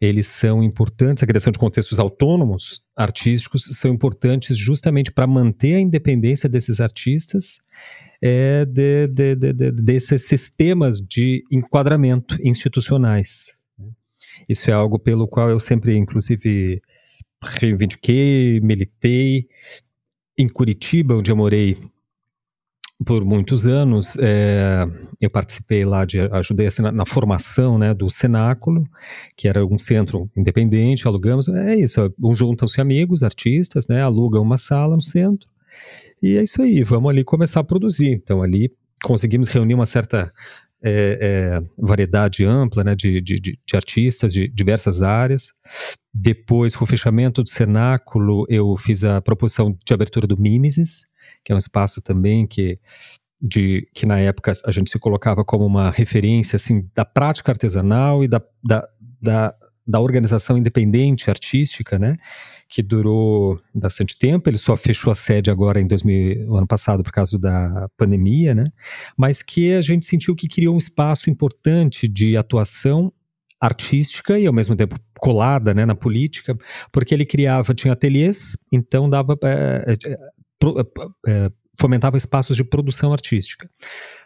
Eles são importantes, a criação de contextos autônomos artísticos são importantes justamente para manter a independência desses artistas é, de, de, de, desses sistemas de enquadramento institucionais. Né? Isso é algo pelo qual eu sempre, inclusive, reivindiquei, militei, em Curitiba, onde eu morei por muitos anos, é, eu participei lá de ajudei assim, na, na, formação né, do Cenáculo, que era um centro independente, alugamos, é isso, juntam-se amigos, artistas, né, alugam uma sala no centro, e é isso aí, vamos ali começar a produzir. Então ali conseguimos reunir uma certa é, é, variedade ampla né, de, de, de, artistas de diversas áreas. Depois, com o fechamento do cenáculo, eu fiz a proposição de abertura do Mimesis, que é um espaço também que, de, que na época a gente se colocava como uma referência assim, da prática artesanal e da, da, da da organização independente artística, né, que durou bastante tempo. Ele só fechou a sede agora em 2000, ano passado por causa da pandemia, né, mas que a gente sentiu que criou um espaço importante de atuação artística e ao mesmo tempo colada, né, na política, porque ele criava, tinha ateliês, então dava é, é, fomentava espaços de produção artística.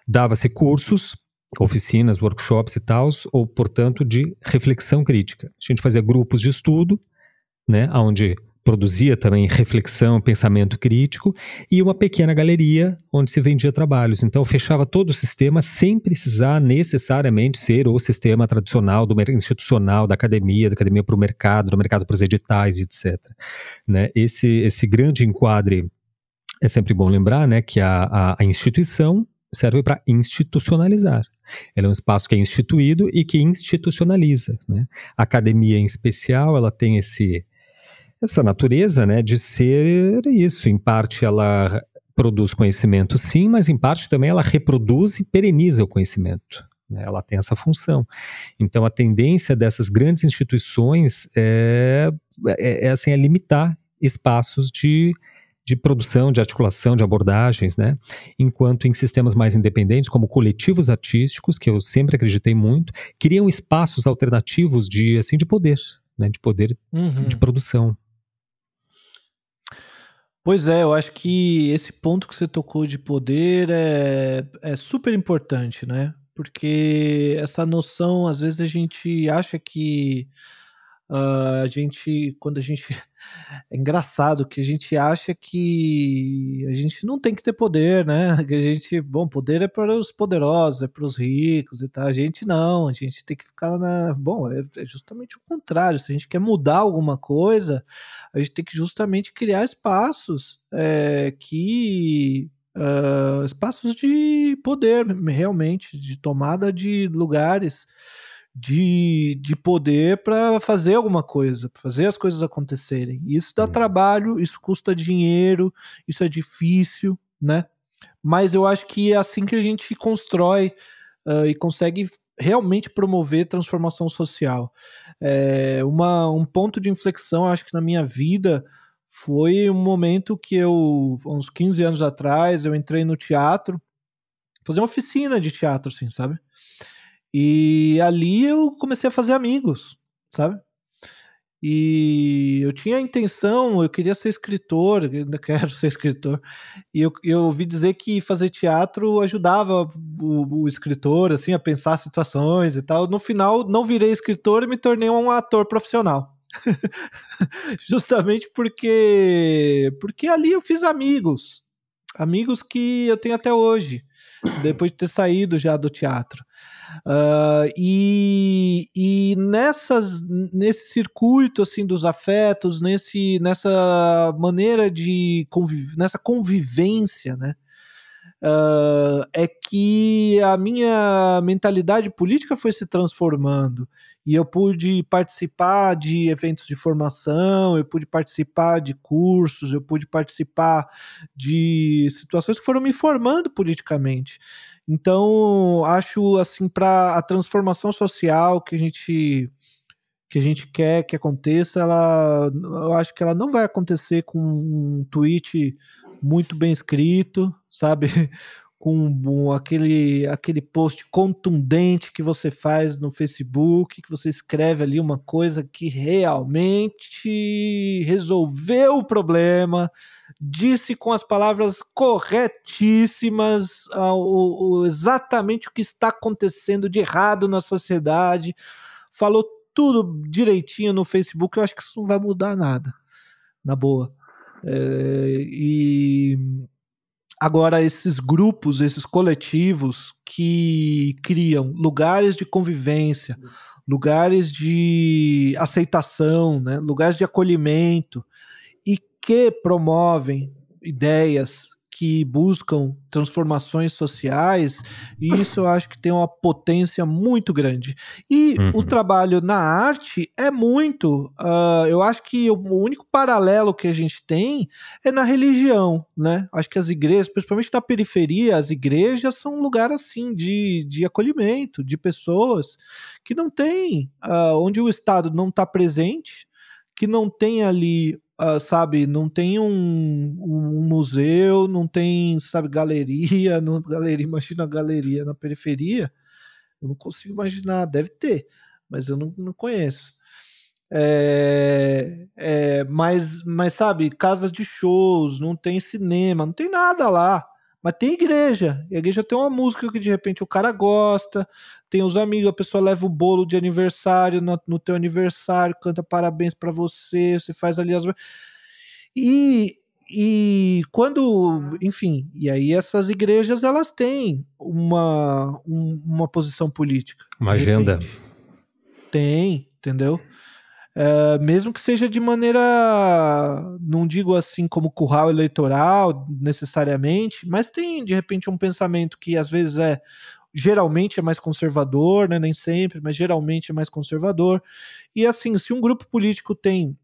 Dava-se cursos oficinas, workshops e tal, ou, portanto, de reflexão crítica. A gente fazia grupos de estudo, né, onde produzia também reflexão, pensamento crítico, e uma pequena galeria onde se vendia trabalhos. Então, fechava todo o sistema sem precisar necessariamente ser o sistema tradicional, do institucional, da academia, da academia para o mercado, do mercado para os editais, etc. Né? Esse, esse grande enquadre é sempre bom lembrar né, que a, a, a instituição serve para institucionalizar. Ela é um espaço que é instituído e que institucionaliza. Né? A academia, em especial, ela tem esse, essa natureza né, de ser isso. Em parte, ela produz conhecimento, sim, mas em parte também ela reproduz e pereniza o conhecimento. Né? Ela tem essa função. Então, a tendência dessas grandes instituições é, é, é assim, é limitar espaços de de produção, de articulação, de abordagens, né? Enquanto em sistemas mais independentes, como coletivos artísticos, que eu sempre acreditei muito, criam espaços alternativos de assim de poder, né? De poder uhum. de produção. Pois é, eu acho que esse ponto que você tocou de poder é, é super importante, né? Porque essa noção, às vezes a gente acha que Uh, a gente, quando a gente. É engraçado que a gente acha que a gente não tem que ter poder, né? Que a gente. Bom, poder é para os poderosos, é para os ricos e tal. A gente não, a gente tem que ficar na. Bom, é, é justamente o contrário. Se a gente quer mudar alguma coisa, a gente tem que justamente criar espaços é, que. Uh, espaços de poder, realmente, de tomada de lugares de, de poder para fazer alguma coisa, para fazer as coisas acontecerem. isso dá trabalho, isso custa dinheiro, isso é difícil, né? Mas eu acho que é assim que a gente constrói uh, e consegue realmente promover transformação social. É, uma, um ponto de inflexão, acho que na minha vida, foi um momento que eu, uns 15 anos atrás, eu entrei no teatro, fazer uma oficina de teatro, assim, sabe? E ali eu comecei a fazer amigos, sabe? E eu tinha a intenção, eu queria ser escritor, ainda quero ser escritor. E eu, eu ouvi dizer que fazer teatro ajudava o, o, escritor, assim, a pensar situações e tal. No final, não virei escritor e me tornei um ator profissional. Justamente porque, porque ali eu fiz amigos. Amigos que eu tenho até hoje, depois de ter saído já do teatro. Uh, e, e nessas, nesse circuito assim dos afetos, nesse, nessa maneira de conviv nessa convivência, né? Uh, é que a minha mentalidade política foi se transformando e eu pude participar de eventos de formação, eu pude participar de cursos, eu pude participar de situações que foram me formando politicamente. Então, acho assim para a transformação social que a gente que a gente quer que aconteça, ela eu acho que ela não vai acontecer com um tweet muito bem escrito, sabe? com aquele, aquele post contundente que você faz no Facebook, que você escreve ali uma coisa que realmente resolveu o problema, disse com as palavras corretíssimas uh, o, o, exatamente o que está acontecendo de errado na sociedade, falou tudo direitinho no Facebook. Eu acho que isso não vai mudar nada, na boa. É, e Agora, esses grupos, esses coletivos que criam lugares de convivência, lugares de aceitação, né, lugares de acolhimento e que promovem ideias que buscam transformações sociais, e isso eu acho que tem uma potência muito grande. E uhum. o trabalho na arte é muito. Uh, eu acho que o único paralelo que a gente tem é na religião, né? Acho que as igrejas, principalmente na periferia, as igrejas são um lugar assim de, de acolhimento de pessoas que não tem, uh, onde o Estado não está presente, que não tem ali uh, sabe, não tem um, um, museu, não tem, sabe, galeria, não, galeria, imagina galeria na periferia, eu não consigo imaginar, deve ter, mas eu não, não conheço. É, é, mas, mas sabe, casas de shows, não tem cinema, não tem nada lá. Mas tem igreja. E a igreja tem uma música que de repente o cara gosta, tem os amigos, a pessoa leva o bolo de aniversário no, no teu aniversário, canta parabéns para você, você faz ali as. E, e quando, enfim, e aí essas igrejas elas têm uma, um, uma posição política. Uma agenda. Tem, entendeu? É, mesmo que seja de maneira, não digo assim como curral eleitoral necessariamente, mas tem de repente um pensamento que às vezes é geralmente é mais conservador, né? Nem sempre, mas geralmente é mais conservador. E assim, se um grupo político tem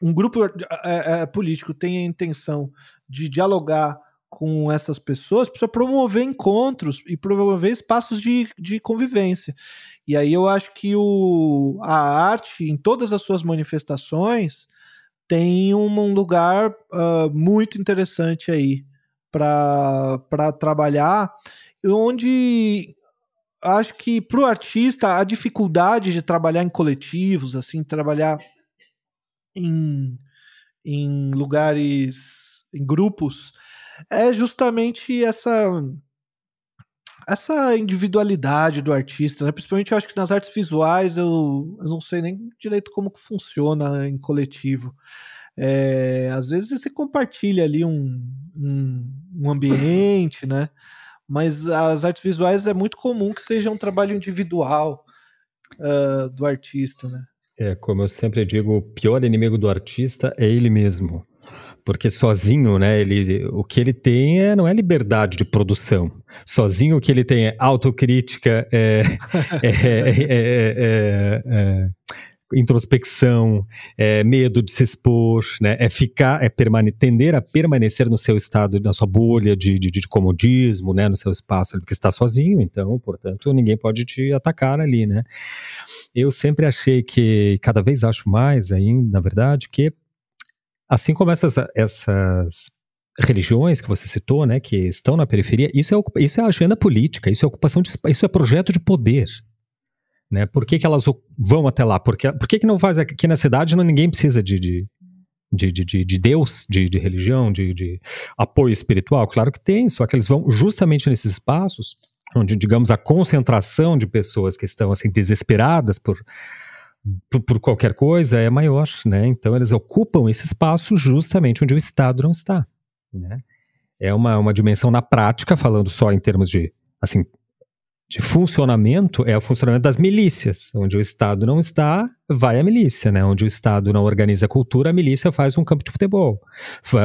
um grupo é, é, político tem a intenção de dialogar com essas pessoas, precisa promover encontros e promover espaços de, de convivência. E aí eu acho que o, a arte, em todas as suas manifestações, tem um, um lugar uh, muito interessante aí para trabalhar, onde acho que para o artista a dificuldade de trabalhar em coletivos, assim, trabalhar em, em lugares, em grupos, é justamente essa essa individualidade do artista, né? Principalmente eu acho que nas artes visuais eu, eu não sei nem direito como que funciona em coletivo. É, às vezes você compartilha ali um, um, um, ambiente, né? Mas as artes visuais é muito comum que seja um trabalho individual uh, do artista, né? É, como eu sempre digo, o pior inimigo do artista é ele mesmo porque sozinho, né, ele, o que ele tem é, não é liberdade de produção. Sozinho o que ele tem é autocrítica, é, é, é, introspecção, medo de se expor, né, é ficar, é permane tender a permanecer no seu estado, na sua bolha de, de, de comodismo, né, no seu espaço, porque está sozinho, então, portanto, ninguém pode te atacar ali, né. Eu sempre achei que, cada vez acho mais ainda, na verdade, que Assim como essas, essas religiões que você citou, né, que estão na periferia, isso é, isso é agenda política, isso é ocupação de, isso é projeto de poder. Né? Por que, que elas vão até lá? Porque, por que, que não faz aqui na cidade não, ninguém precisa de, de, de, de, de Deus, de, de religião, de, de apoio espiritual? Claro que tem, só que eles vão justamente nesses espaços onde, digamos, a concentração de pessoas que estão assim desesperadas por por, por, qualquer coisa é maior, né? Então eles ocupam esse espaço justamente onde o Estado não está, né? É uma, uma dimensão na prática, falando só em termos de, assim, de funcionamento, é o funcionamento das milícias. Onde o Estado não está, vai a milícia, né? Onde o Estado não organiza a cultura, a milícia faz um campo de futebol,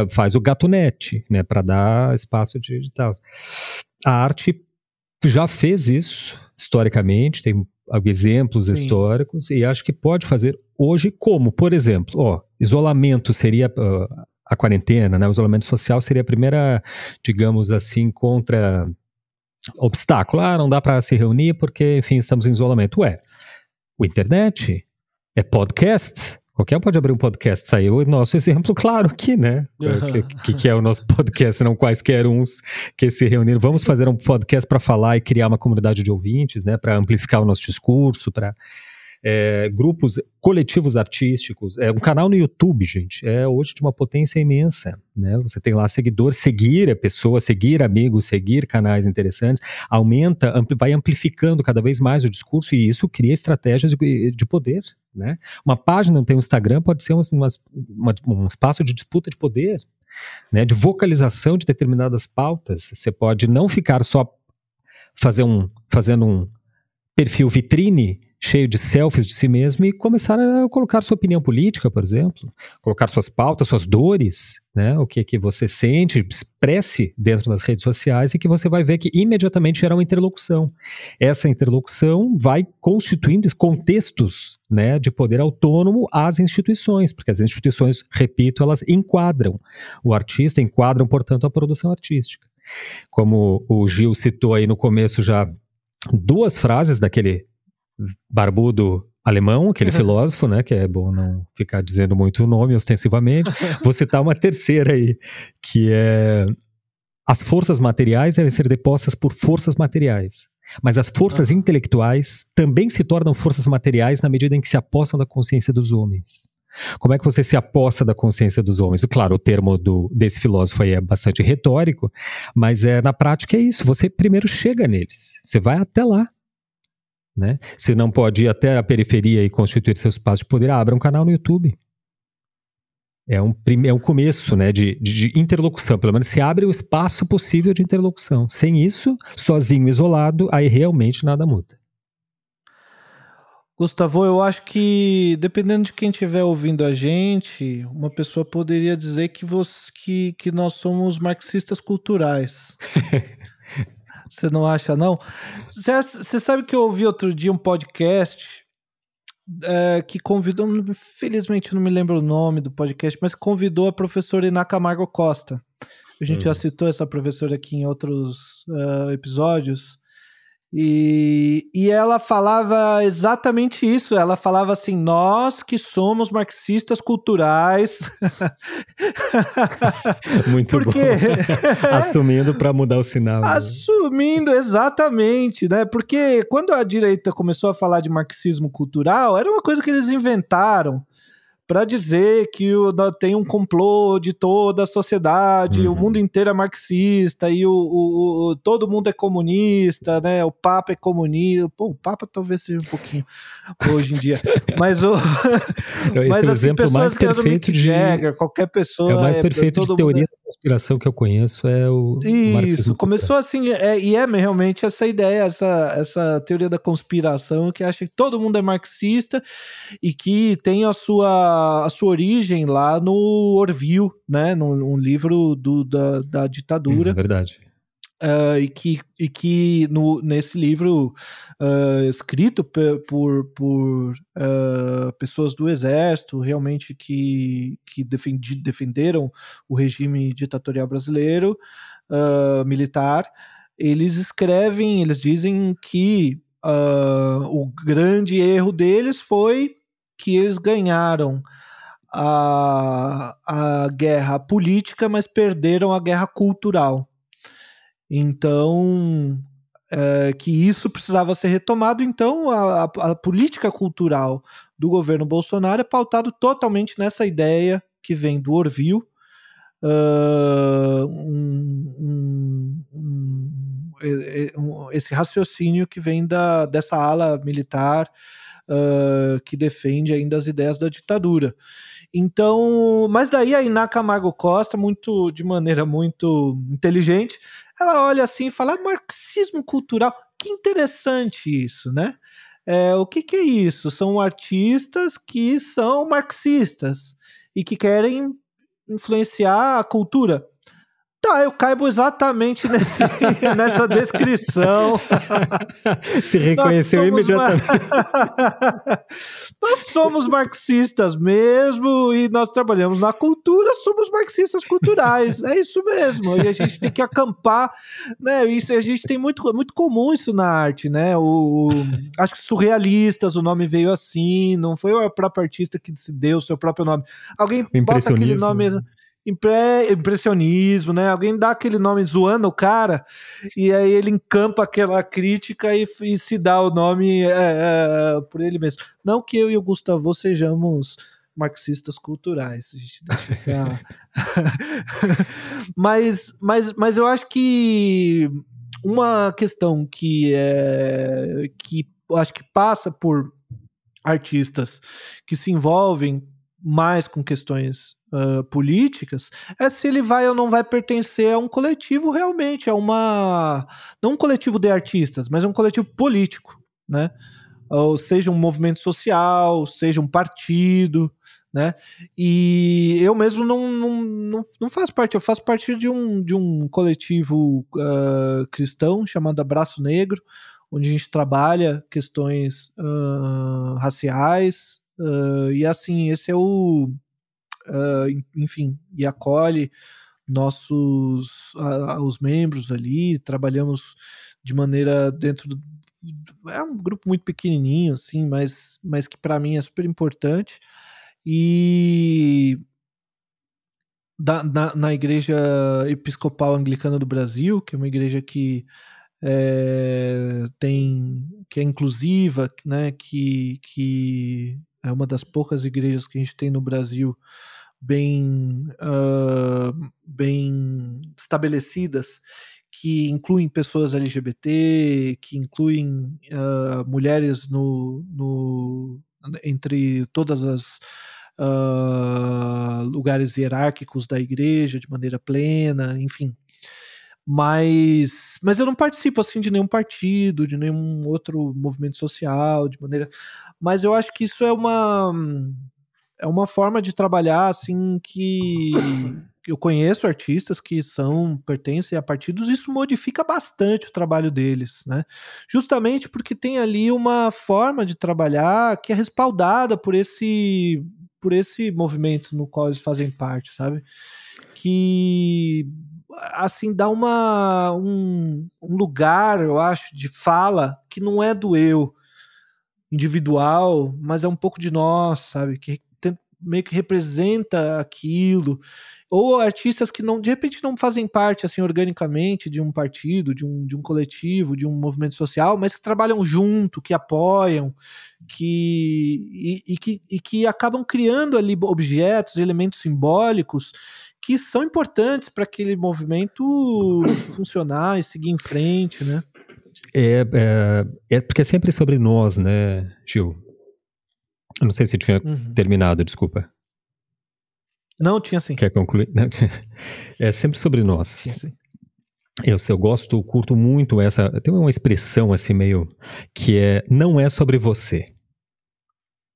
faz o gatunete, né? Para dar espaço de, de tal. A arte já fez isso historicamente, tem exemplos Sim. históricos e acho que pode fazer hoje como, por exemplo, ó, isolamento seria uh, a quarentena, né? O isolamento social seria a primeira, digamos assim, contra obstáculo. Ah, não dá para se reunir porque, enfim, estamos em isolamento. Ué, o internet é podcast. Qualquer um pode abrir um podcast. Tá aí o nosso exemplo claro aqui, né? O uhum. que, que, é o nosso podcast, não quaisquer uns que se reuniram. Vamos fazer um podcast para falar e criar uma comunidade de ouvintes, né? Para amplificar o nosso discurso, para é, grupos coletivos artísticos, é um canal no YouTube, gente, é hoje de uma potência imensa, né? Você tem lá seguidores, seguir a pessoa, seguir amigos, seguir canais interessantes, aumenta, ampli, vai amplificando cada vez mais o discurso e isso cria estratégias de, de poder, né? Uma página tem um Instagram pode ser um, uma, um espaço de disputa de poder, né? De vocalização de determinadas pautas. Você pode não ficar só fazer um, fazendo um perfil vitrine cheio de selfies de si mesmo e começar a colocar sua opinião política, por exemplo, colocar suas pautas, suas dores, né, o que que você sente, expresse dentro das redes sociais e que você vai ver que imediatamente gera uma interlocução. Essa interlocução vai constituindo contextos, né, de poder autônomo às instituições, porque as instituições, repito, elas enquadram o artista, enquadram, portanto, a produção artística. Como o Gil citou aí no começo já duas frases daquele barbudo alemão, aquele uhum. filósofo, né, que é bom não ficar dizendo muito o nome ostensivamente. Vou citar uma terceira aí, que é as forças materiais devem ser depostas por forças materiais. Mas as forças uhum. intelectuais também se tornam forças materiais na medida em que se apostam da consciência dos homens. Como é que você se aposta da consciência dos homens? Claro, o termo do, desse filósofo aí é bastante retórico, mas é na prática é isso. Você primeiro chega neles, você vai até lá. Né? Se não pode ir até a periferia e constituir seu espaço de poder, abra um canal no YouTube. É um, é um começo né, de, de, de interlocução, pelo menos se abre o espaço possível de interlocução. Sem isso, sozinho, isolado, aí realmente nada muda. Gustavo, eu acho que dependendo de quem estiver ouvindo a gente, uma pessoa poderia dizer que, você, que, que nós somos marxistas culturais. Você não acha, não? Você sabe que eu ouvi outro dia um podcast é, que convidou, infelizmente não me lembro o nome do podcast, mas convidou a professora Ina Camargo Costa. A gente já uhum. citou essa professora aqui em outros uh, episódios. E, e ela falava exatamente isso. Ela falava assim: nós que somos marxistas culturais. Muito Porque... bom. Assumindo para mudar o sinal. Né? Assumindo, exatamente, né? Porque quando a direita começou a falar de marxismo cultural, era uma coisa que eles inventaram para dizer que o, tem um complô de toda a sociedade, uhum. o mundo inteiro é marxista e o, o, o, todo mundo é comunista, né? O Papa é comunista. Pô, o Papa talvez seja um pouquinho hoje em dia, mas o Esse mas, é o assim, exemplo mais perfeito de Jagger, qualquer pessoa é o mais é, perfeito é, de teoria mundo... da conspiração que eu conheço é o Isso, começou assim é, e é realmente essa ideia, essa essa teoria da conspiração que acha que todo mundo é marxista e que tem a sua a sua origem lá no Orville, né? Num, num livro do, da, da ditadura. É verdade. Uh, e que, e que no, nesse livro uh, escrito por, por uh, pessoas do exército realmente que, que defendi, defenderam o regime ditatorial brasileiro militar, eles escrevem, eles dizem que o grande erro deles foi que eles ganharam a, a guerra política, mas perderam a guerra cultural. Então, é, que isso precisava ser retomado. Então, a, a, política cultural do governo Bolsonaro é pautado totalmente nessa ideia que vem do Orville, uh, um, um, um, esse raciocínio que vem da, dessa ala militar uh, que defende ainda as ideias da ditadura. Então, mas daí a Iná Camargo Costa, muito de maneira muito inteligente, ela olha assim e fala: ah, marxismo cultural, que interessante isso, né? É, o que, que é isso? São artistas que são marxistas e que querem influenciar a cultura. Tá, eu caibo exatamente nesse, nessa descrição. Se reconheceu imediatamente. nós somos marxistas mesmo e nós trabalhamos na cultura, somos marxistas culturais. É isso mesmo. E a gente tem que acampar, né? Isso a gente tem muito, muito comum isso na arte, né? O, acho que surrealistas, o nome veio assim, não foi o próprio artista que se deu o seu próprio nome. Alguém bota aquele nome impre, impressionismo, né? Alguém dá aquele nome zoando o cara e aí ele encampa aquela crítica e, e se dá o nome é, é, por ele mesmo. Não que eu e o Gustavo sejamos marxistas culturais. A gente deixa mas, mas, mas eu acho que uma questão que é que acho que passa por artistas que se envolvem mais com questões uh, políticas é se ele vai ou não vai pertencer a um coletivo realmente, a uma. não um coletivo de artistas, mas um coletivo político, né? Ou seja, um movimento social, seja um partido, né? E eu mesmo não, não, não, não faço parte, eu faço parte de um, de um coletivo uh, cristão chamado Abraço Negro, onde a gente trabalha questões uh, raciais, uh, e assim, esse é o, uh, enfim, e acolhe nossos os membros ali, trabalhamos de maneira dentro do é um grupo muito pequenininho assim, mas mas que para mim é super importante. E da, na, na igreja episcopal anglicana do Brasil, que é uma igreja que é, tem que é inclusiva, né, que, que é uma das poucas igrejas que a gente tem no Brasil bem, uh, bem estabelecidas, que incluem pessoas LGBT, que incluem uh, mulheres no, no, entre todas as uh, lugares hierárquicos da igreja de maneira plena, enfim. Mas, mas eu não participo assim de nenhum partido, de nenhum outro movimento social, de maneira. Mas eu acho que isso é uma é uma forma de trabalhar assim que eu conheço artistas que são pertencem a partidos, isso modifica bastante o trabalho deles, né? Justamente porque tem ali uma forma de trabalhar que é respaldada por esse por esse movimento no qual eles fazem parte, sabe? Que assim dá uma um, um lugar, eu acho, de fala que não é do eu individual, mas é um pouco de nós, sabe? Que meio que representa aquilo ou artistas que não de repente não fazem parte assim organicamente de um partido, de um, de um coletivo, de um movimento social, mas que trabalham junto, que apoiam, que e, e que, e que acabam criando ali objetos, elementos simbólicos que são importantes para aquele movimento funcionar e seguir em frente, né? É, é, é, porque é sempre sobre nós, né, Gil? Eu não sei se tinha uhum. terminado, desculpa. Não, tinha sim. Quer concluir? Não, é sempre sobre nós. Sim. Eu, eu gosto, curto muito essa. Tem uma expressão assim meio que é não é sobre você.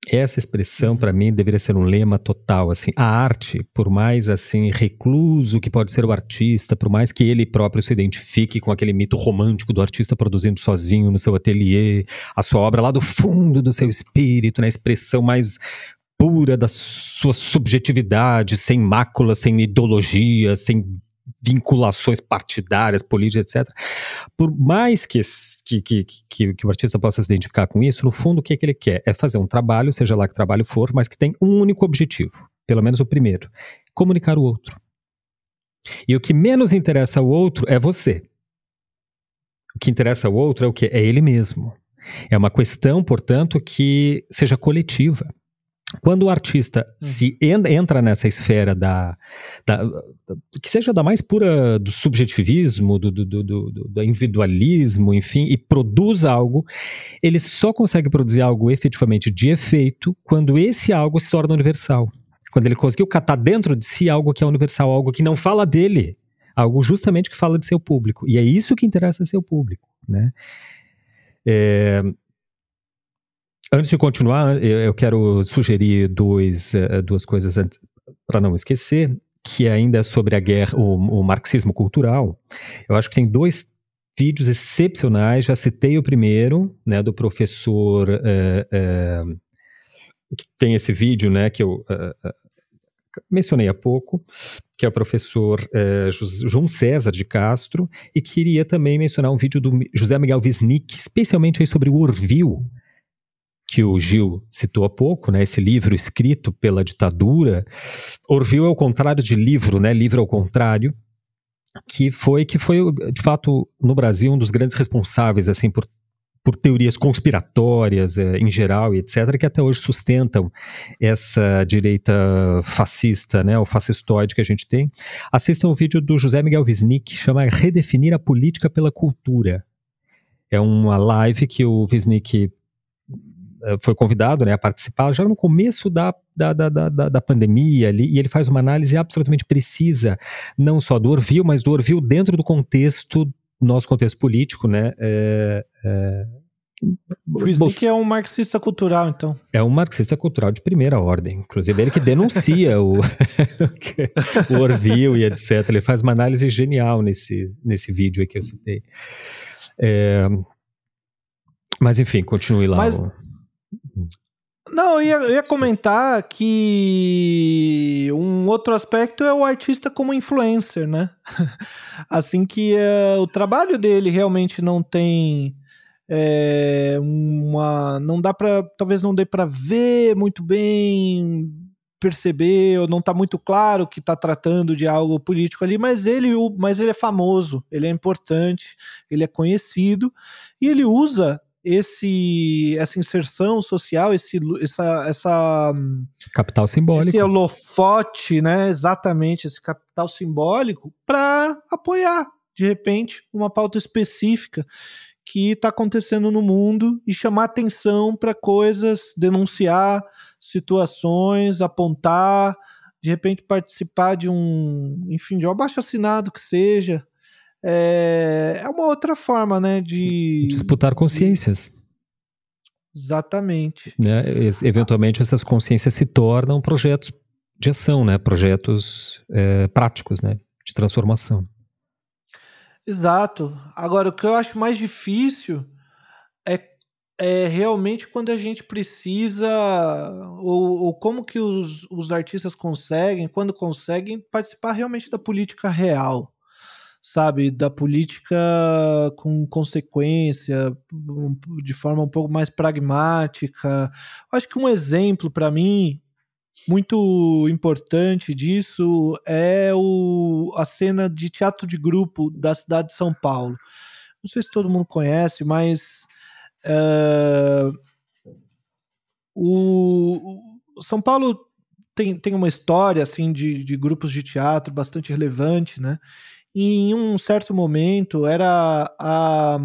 Essa expressão para mim deveria ser um lema total assim. A arte, por mais assim recluso que pode ser o artista, por mais que ele próprio se identifique com aquele mito romântico do artista produzindo sozinho no seu ateliê, a sua obra lá do fundo do seu espírito, na expressão mais pura da sua subjetividade, sem mácula, sem ideologia, sem vinculações partidárias, políticas, etc. Por mais que, que, que, que, que o artista possa se identificar com isso, no fundo o que, é que ele quer? É fazer um trabalho, seja lá que trabalho for, mas que tem um único objetivo, pelo menos o primeiro, comunicar o outro. E o que menos interessa ao outro é você. O que interessa ao outro é o que? É ele mesmo. É uma questão, portanto, que seja coletiva. Quando o artista hum. se entra nessa esfera da, da, que seja da mais pura do subjetivismo, do, do, do, do, individualismo, enfim, e produz algo, ele só consegue produzir algo efetivamente de efeito quando esse algo se torna universal. Quando ele conseguiu catar dentro de si algo que é universal, algo que não fala dele, algo justamente que fala de seu público. E é isso que interessa seu público, né? É, Antes de continuar, eu quero sugerir dois, eh, duas coisas para não esquecer, que ainda é sobre a guerra, o, o, marxismo cultural. Eu acho que tem dois vídeos excepcionais. Já citei o primeiro, né, do professor é, é, que tem esse vídeo, né, que eu é, mencionei há pouco, que é o professor João César de Castro, e queria também mencionar um vídeo do José Miguel Wisnik, especialmente sobre o Orville, que o Gil citou há pouco, né, esse livro escrito pela ditadura, Orville é o contrário de livro, né, livro ao contrário, que foi que foi de fato no Brasil um dos grandes responsáveis assim por por teorias conspiratórias é, em geral e etc, que até hoje sustentam essa direita fascista, né, o fascistoide que a gente tem. Assistam o vídeo do José Miguel Wisnik, chama Redefinir a Política pela Cultura. É uma live que o Wisnik eh, foi convidado né, a participar já no começo da, da, da, da, da pandemia ali, e ele faz uma análise absolutamente precisa, não só do Orville, mas do Orville dentro do contexto, nosso contexto político, né? É, é, que é um marxista cultural, então. É um marxista cultural de primeira ordem. Inclusive, ele que denuncia o, o Orville e etc. Ele faz uma análise genial nesse, nesse vídeo aí que eu citei. É, mas, enfim, continue lá. Mas, o... Não, eu ia, eu ia, comentar que um outro aspecto é o artista como influencer, né? assim que uh, o trabalho dele realmente não tem é, uma, não dá para, talvez não dê para ver muito bem, perceber ou não tá muito claro que tá tratando de algo político ali, mas ele, mas ele é famoso, ele é importante, ele é conhecido e ele usa esse essa inserção social, esse essa essa capital simbólico, esse holofote, né? Exatamente esse capital simbólico para apoiar de repente uma pauta específica que está acontecendo no mundo e chamar atenção para coisas, denunciar situações, apontar, de repente participar de um, enfim, de um abaixo assinado que seja, é, é uma outra forma, né, de disputar consciências. Exatamente. Né? Eventualmente essas consciências se tornam projetos de ação, né? Projetos é, práticos, né? De transformação. Exato. Agora, o que eu acho mais difícil é, é realmente quando a gente precisa, ou, ou como que os, os artistas conseguem, quando conseguem, participar realmente da política real sabe, da política com consequência, de forma um pouco mais pragmática. Acho que um exemplo para mim muito importante disso é o, a cena de teatro de grupo da cidade de São Paulo. Não sei se todo mundo conhece, mas uh, o, o, São Paulo tem, tem uma história assim de, de grupos de teatro bastante relevante, né? E em um certo momento era a,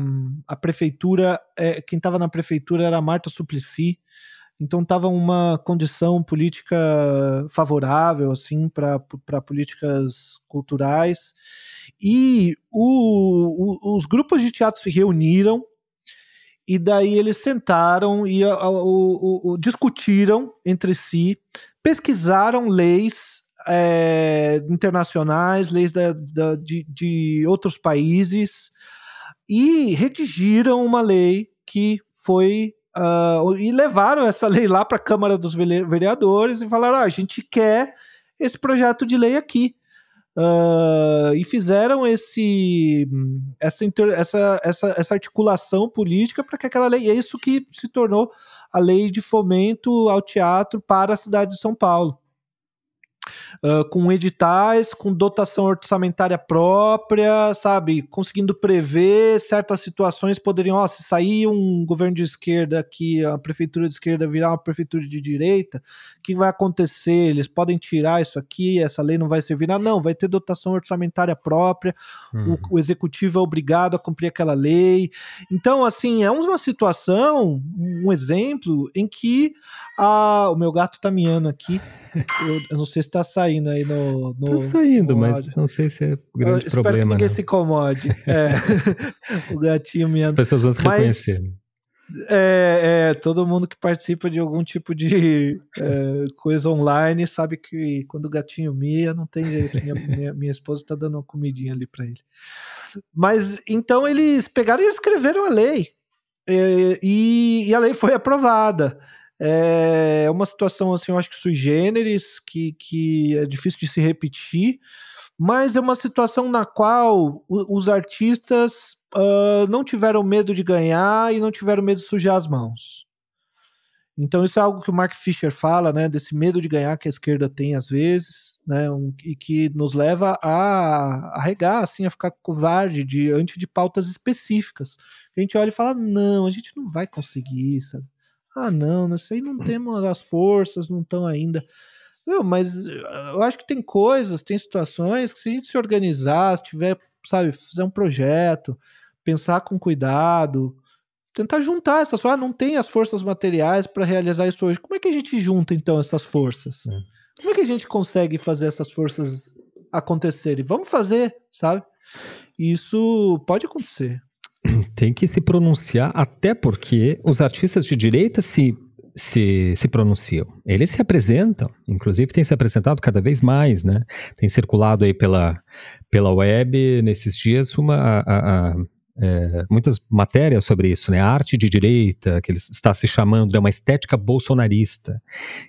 a prefeitura, é, quem estava na prefeitura era a Marta Suplicy, então estava uma condição política favorável assim para políticas culturais. E o, o, os grupos de teatro se reuniram e daí eles sentaram e a, a, o, discutiram entre si, pesquisaram leis é, internacionais, leis da, da, de, de outros países e redigiram uma lei que foi Uh, e levaram essa lei lá para a Câmara dos Vereadores e falaram: ah, a gente quer esse projeto de lei aqui. Uh, e fizeram esse, essa, essa, essa, essa articulação política para que aquela lei. E é isso que se tornou a lei de fomento ao teatro para a cidade de São Paulo uh, com editais, com dotação orçamentária própria, sabe? Conseguindo prever certas situações poderiam, ó, se sair um governo de esquerda aqui, a prefeitura de esquerda virar uma prefeitura de direita, o que vai acontecer? Eles podem tirar isso aqui, essa lei não vai servir nada. Não, vai ter dotação orçamentária própria, uhum. o, o executivo é obrigado a cumprir aquela lei. Então, assim, é uma situação, um exemplo em que a, o meu gato tá miando aqui. Eu, eu não sei se tá saindo aí no. no tá saindo, no mas não sei se é grande eu problema. Espero que ninguém não. se incomode. É. o gatinho miando. As pessoas vão se reconhecer. Né? É, é, todo mundo que participa de algum tipo de é, coisa online sabe que quando o gatinho mia, não tem jeito. Minha, minha, minha esposa está dando uma comidinha ali para ele. Mas então eles pegaram e escreveram a lei. É, e, e, a lei foi aprovada. É uma situação, assim, eu acho que sui generis, que, que é difícil de se repetir, mas é uma situação na qual os artistas uh, não tiveram medo de ganhar e não tiveram medo de sujar as mãos. Então isso é algo que o Mark Fisher fala, né, desse medo de ganhar que a esquerda tem às vezes, né, um, e que nos leva a, a regar, assim, a ficar covarde diante de pautas específicas. A gente olha e fala, não, a gente não vai conseguir, sabe? Ah, não, isso aí não temos as forças, não estão ainda. Meu, mas eu acho que tem coisas, tem situações que se a gente se organizar, se tiver, sabe, fazer um projeto, pensar com cuidado, tentar juntar essas forças. Ah, não tem as forças materiais para realizar isso hoje. Como é que a gente junta então essas forças? É. Como é que a gente consegue fazer essas forças acontecerem? Vamos fazer, sabe? Isso pode acontecer tem que se pronunciar, até porque os artistas de direita se, se, se pronunciam. Eles se apresentam, inclusive tem se apresentado cada vez mais, né? Tem circulado aí pela, pela web nesses dias uma. A, a, é, muitas matérias sobre isso, né? A arte de direita, que ele está se chamando, é uma estética bolsonarista,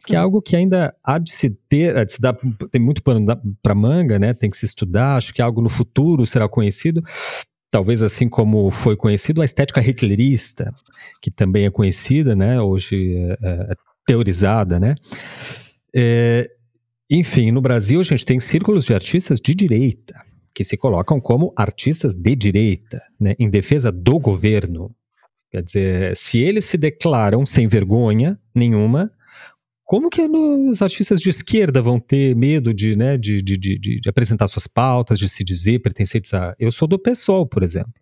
que é algo que ainda há de se ter, de se dar, tem muito pano para manga, né? Tem que se estudar, acho que algo no futuro será conhecido, talvez assim como foi conhecido a estética hitlerista, que também é conhecida, né, hoje é, é, teorizada, né. É, enfim, no Brasil a gente tem círculos de artistas de direita, que se colocam como artistas de direita, né, em defesa do governo. Quer dizer, se eles se declaram sem vergonha nenhuma, como que os artistas de esquerda vão ter medo de, né, de, de, de, de apresentar suas pautas, de se dizer pertencentes a. Eu sou do PSOL, por exemplo.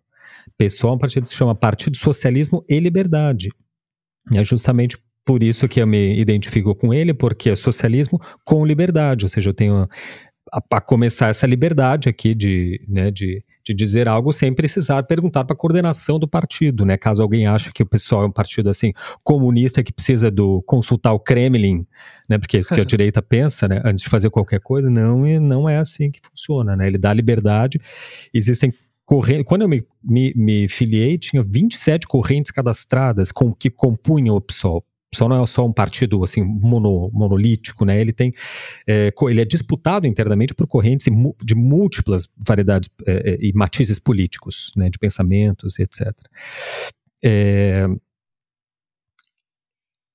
PSOL é um partido que se chama Partido Socialismo e Liberdade. E é justamente por isso que eu me identifico com ele, porque é socialismo com liberdade, ou seja, eu tenho a, a, começar essa liberdade aqui de, né, de, de dizer algo sem precisar perguntar para a coordenação do partido, né? Caso alguém ache que o pessoal é um partido assim comunista que precisa do consultar o Kremlin, né? Porque é isso que a direita pensa, né? Antes de fazer qualquer coisa, não, e não é assim que funciona, né? Ele dá liberdade. Existem correntes. Quando eu me, me, me filiei, tinha 27 correntes cadastradas com que compunham o PSOL. PSOL não é só um partido assim mono, monolítico, né? Ele tem, é, ele é disputado internamente por correntes de múltiplas variedades é, é, e matizes políticos, né? De pensamentos, etc. É,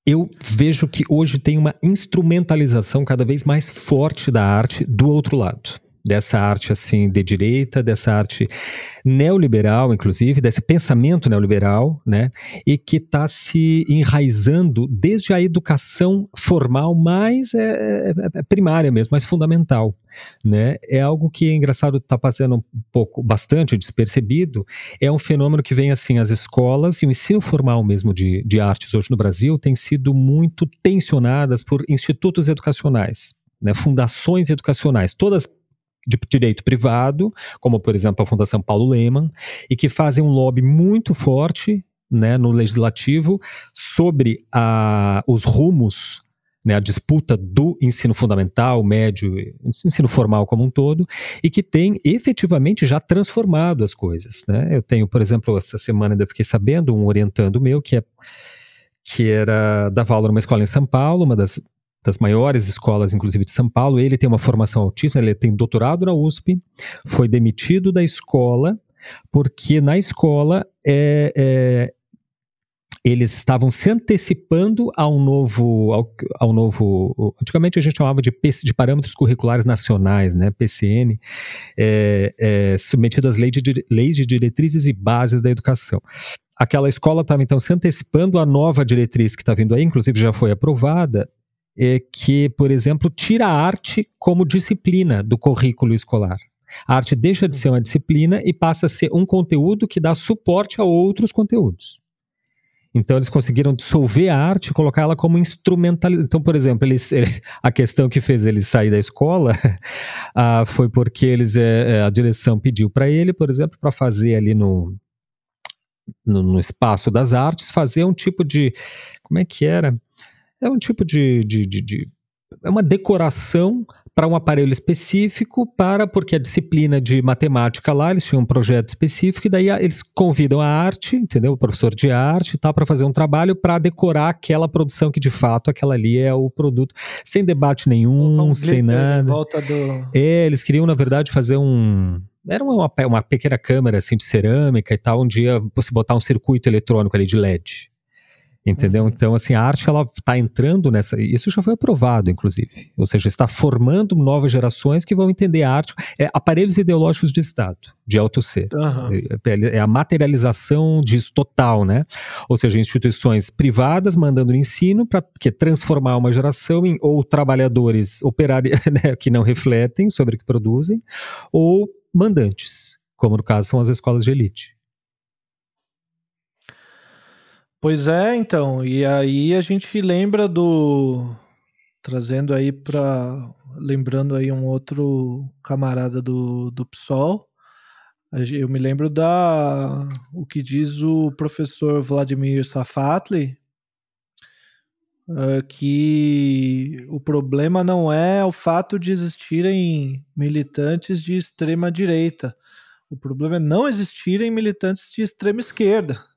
eu vejo que hoje tem uma instrumentalização cada vez mais forte da arte do outro lado dessa arte assim de direita, dessa arte neoliberal, inclusive, desse pensamento neoliberal, né, e que está se enraizando desde a educação formal mais é, é, é, primária mesmo, mais fundamental. Né? É algo que é engraçado, está passando um pouco, bastante despercebido. É um fenômeno que vem assim, as escolas e o ensino formal mesmo de, de artes hoje no Brasil tem sido muito tensionadas por institutos educacionais, né? fundações educacionais, todas de direito privado, como por exemplo a Fundação Paulo Leman, e que fazem um lobby muito forte né, no legislativo sobre a, os rumos, né, a disputa do ensino fundamental, médio, ensino formal como um todo, e que tem efetivamente já transformado as coisas. Né? Eu tenho, por exemplo, essa semana ainda fiquei sabendo, um orientando meu que é que era dava aula numa escola em São Paulo, uma das das maiores escolas, inclusive de São Paulo. Ele tem uma formação autista, ele tem doutorado na USP, foi demitido da escola, porque na escola é, é, eles estavam se antecipando ao novo, ao, ao, novo, antigamente a gente chamava de, de parâmetros curriculares nacionais, né, PCN, é, é, submetido às leis de, leis de diretrizes e bases da educação. Aquela escola estava então se antecipando à nova diretriz que está vindo aí, inclusive já foi aprovada, é, que, por exemplo, tira a arte como disciplina do currículo escolar. A arte deixa de ser uma disciplina e passa a ser um conteúdo que dá suporte a outros conteúdos. Então eles conseguiram dissolver a arte e colocar ela como instrumental. Então, por exemplo, eles, a questão que fez ele sair da escola uh, foi porque eles, é, a direção pediu para ele, por exemplo, para fazer ali no, no, no, espaço das artes, fazer um tipo de. Como é que era? É um tipo de, de, de, de é uma decoração para um aparelho específico, para porque a disciplina de matemática lá, eles tinham um projeto específico, e daí eles convidam a arte, entendeu? O professor de arte tal, para fazer um trabalho para decorar aquela produção que de fato aquela ali é o produto, sem debate nenhum, um sem nada. Volta do... É, eles queriam, na verdade, fazer um. Era uma, uma pequena câmera assim de cerâmica e tal, um dia você botar um circuito eletrônico ali de LED. Entendeu? Uhum. Então, assim, a arte ela está entrando nessa. Isso já foi aprovado, inclusive. Ou seja, está formando novas gerações que vão entender a arte. É, aparelhos ideológicos de Estado, de alto ser. Uhum. É, é, a materialização disso total, né? Ou seja, instituições privadas mandando ensino para que transformar uma geração em ou trabalhadores operários né, que não refletem sobre o que produzem, ou mandantes, como no caso são as escolas de elite. Pois é, então. E aí a gente lembra do. Trazendo aí para. Lembrando aí um outro camarada do, do PSOL. Eu me lembro da. O que diz o professor Vladimir Safatli. Uh, que o problema não é o fato de existirem militantes de extrema direita. O problema é não existirem militantes de extrema esquerda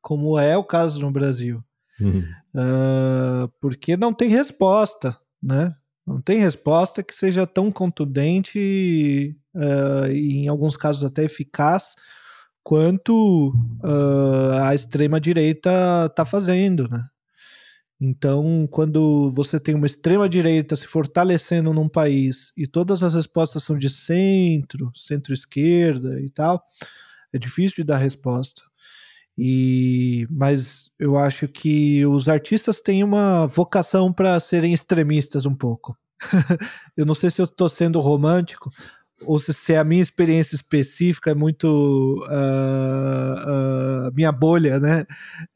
como é o caso no Brasil. Uhum. Uh, porque não tem resposta, né? Não tem resposta que seja tão contundente uh, e, em alguns casos, até eficaz quanto uh, a extrema-direita está fazendo, né? Então, quando você tem uma extrema-direita se fortalecendo num país e todas as respostas são de centro, centro-esquerda e tal, é difícil de dar resposta. E mas eu acho que os artistas têm uma vocação para serem extremistas um pouco. eu não sei se eu estou sendo romântico ou se é a minha experiência específica é muito uh, uh, minha bolha, né?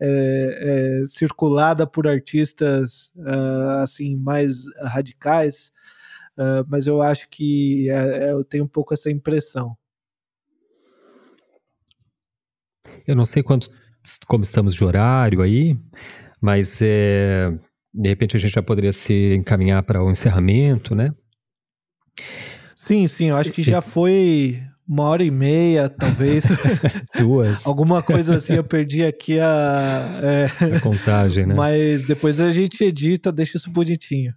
É, é, circulada por artistas uh, assim mais radicais. mas eu acho que é, é, eu tenho um pouco essa impressão. Eu não sei quanto, como estamos de horário aí, mas é, de repente a gente já poderia se encaminhar para o encerramento, né? Sim, sim, eu acho que já foi uma hora e meia, talvez. Duas. Alguma coisa assim, eu perdi aqui a, é, a contagem, né? Mas depois a gente edita, deixa isso bonitinho.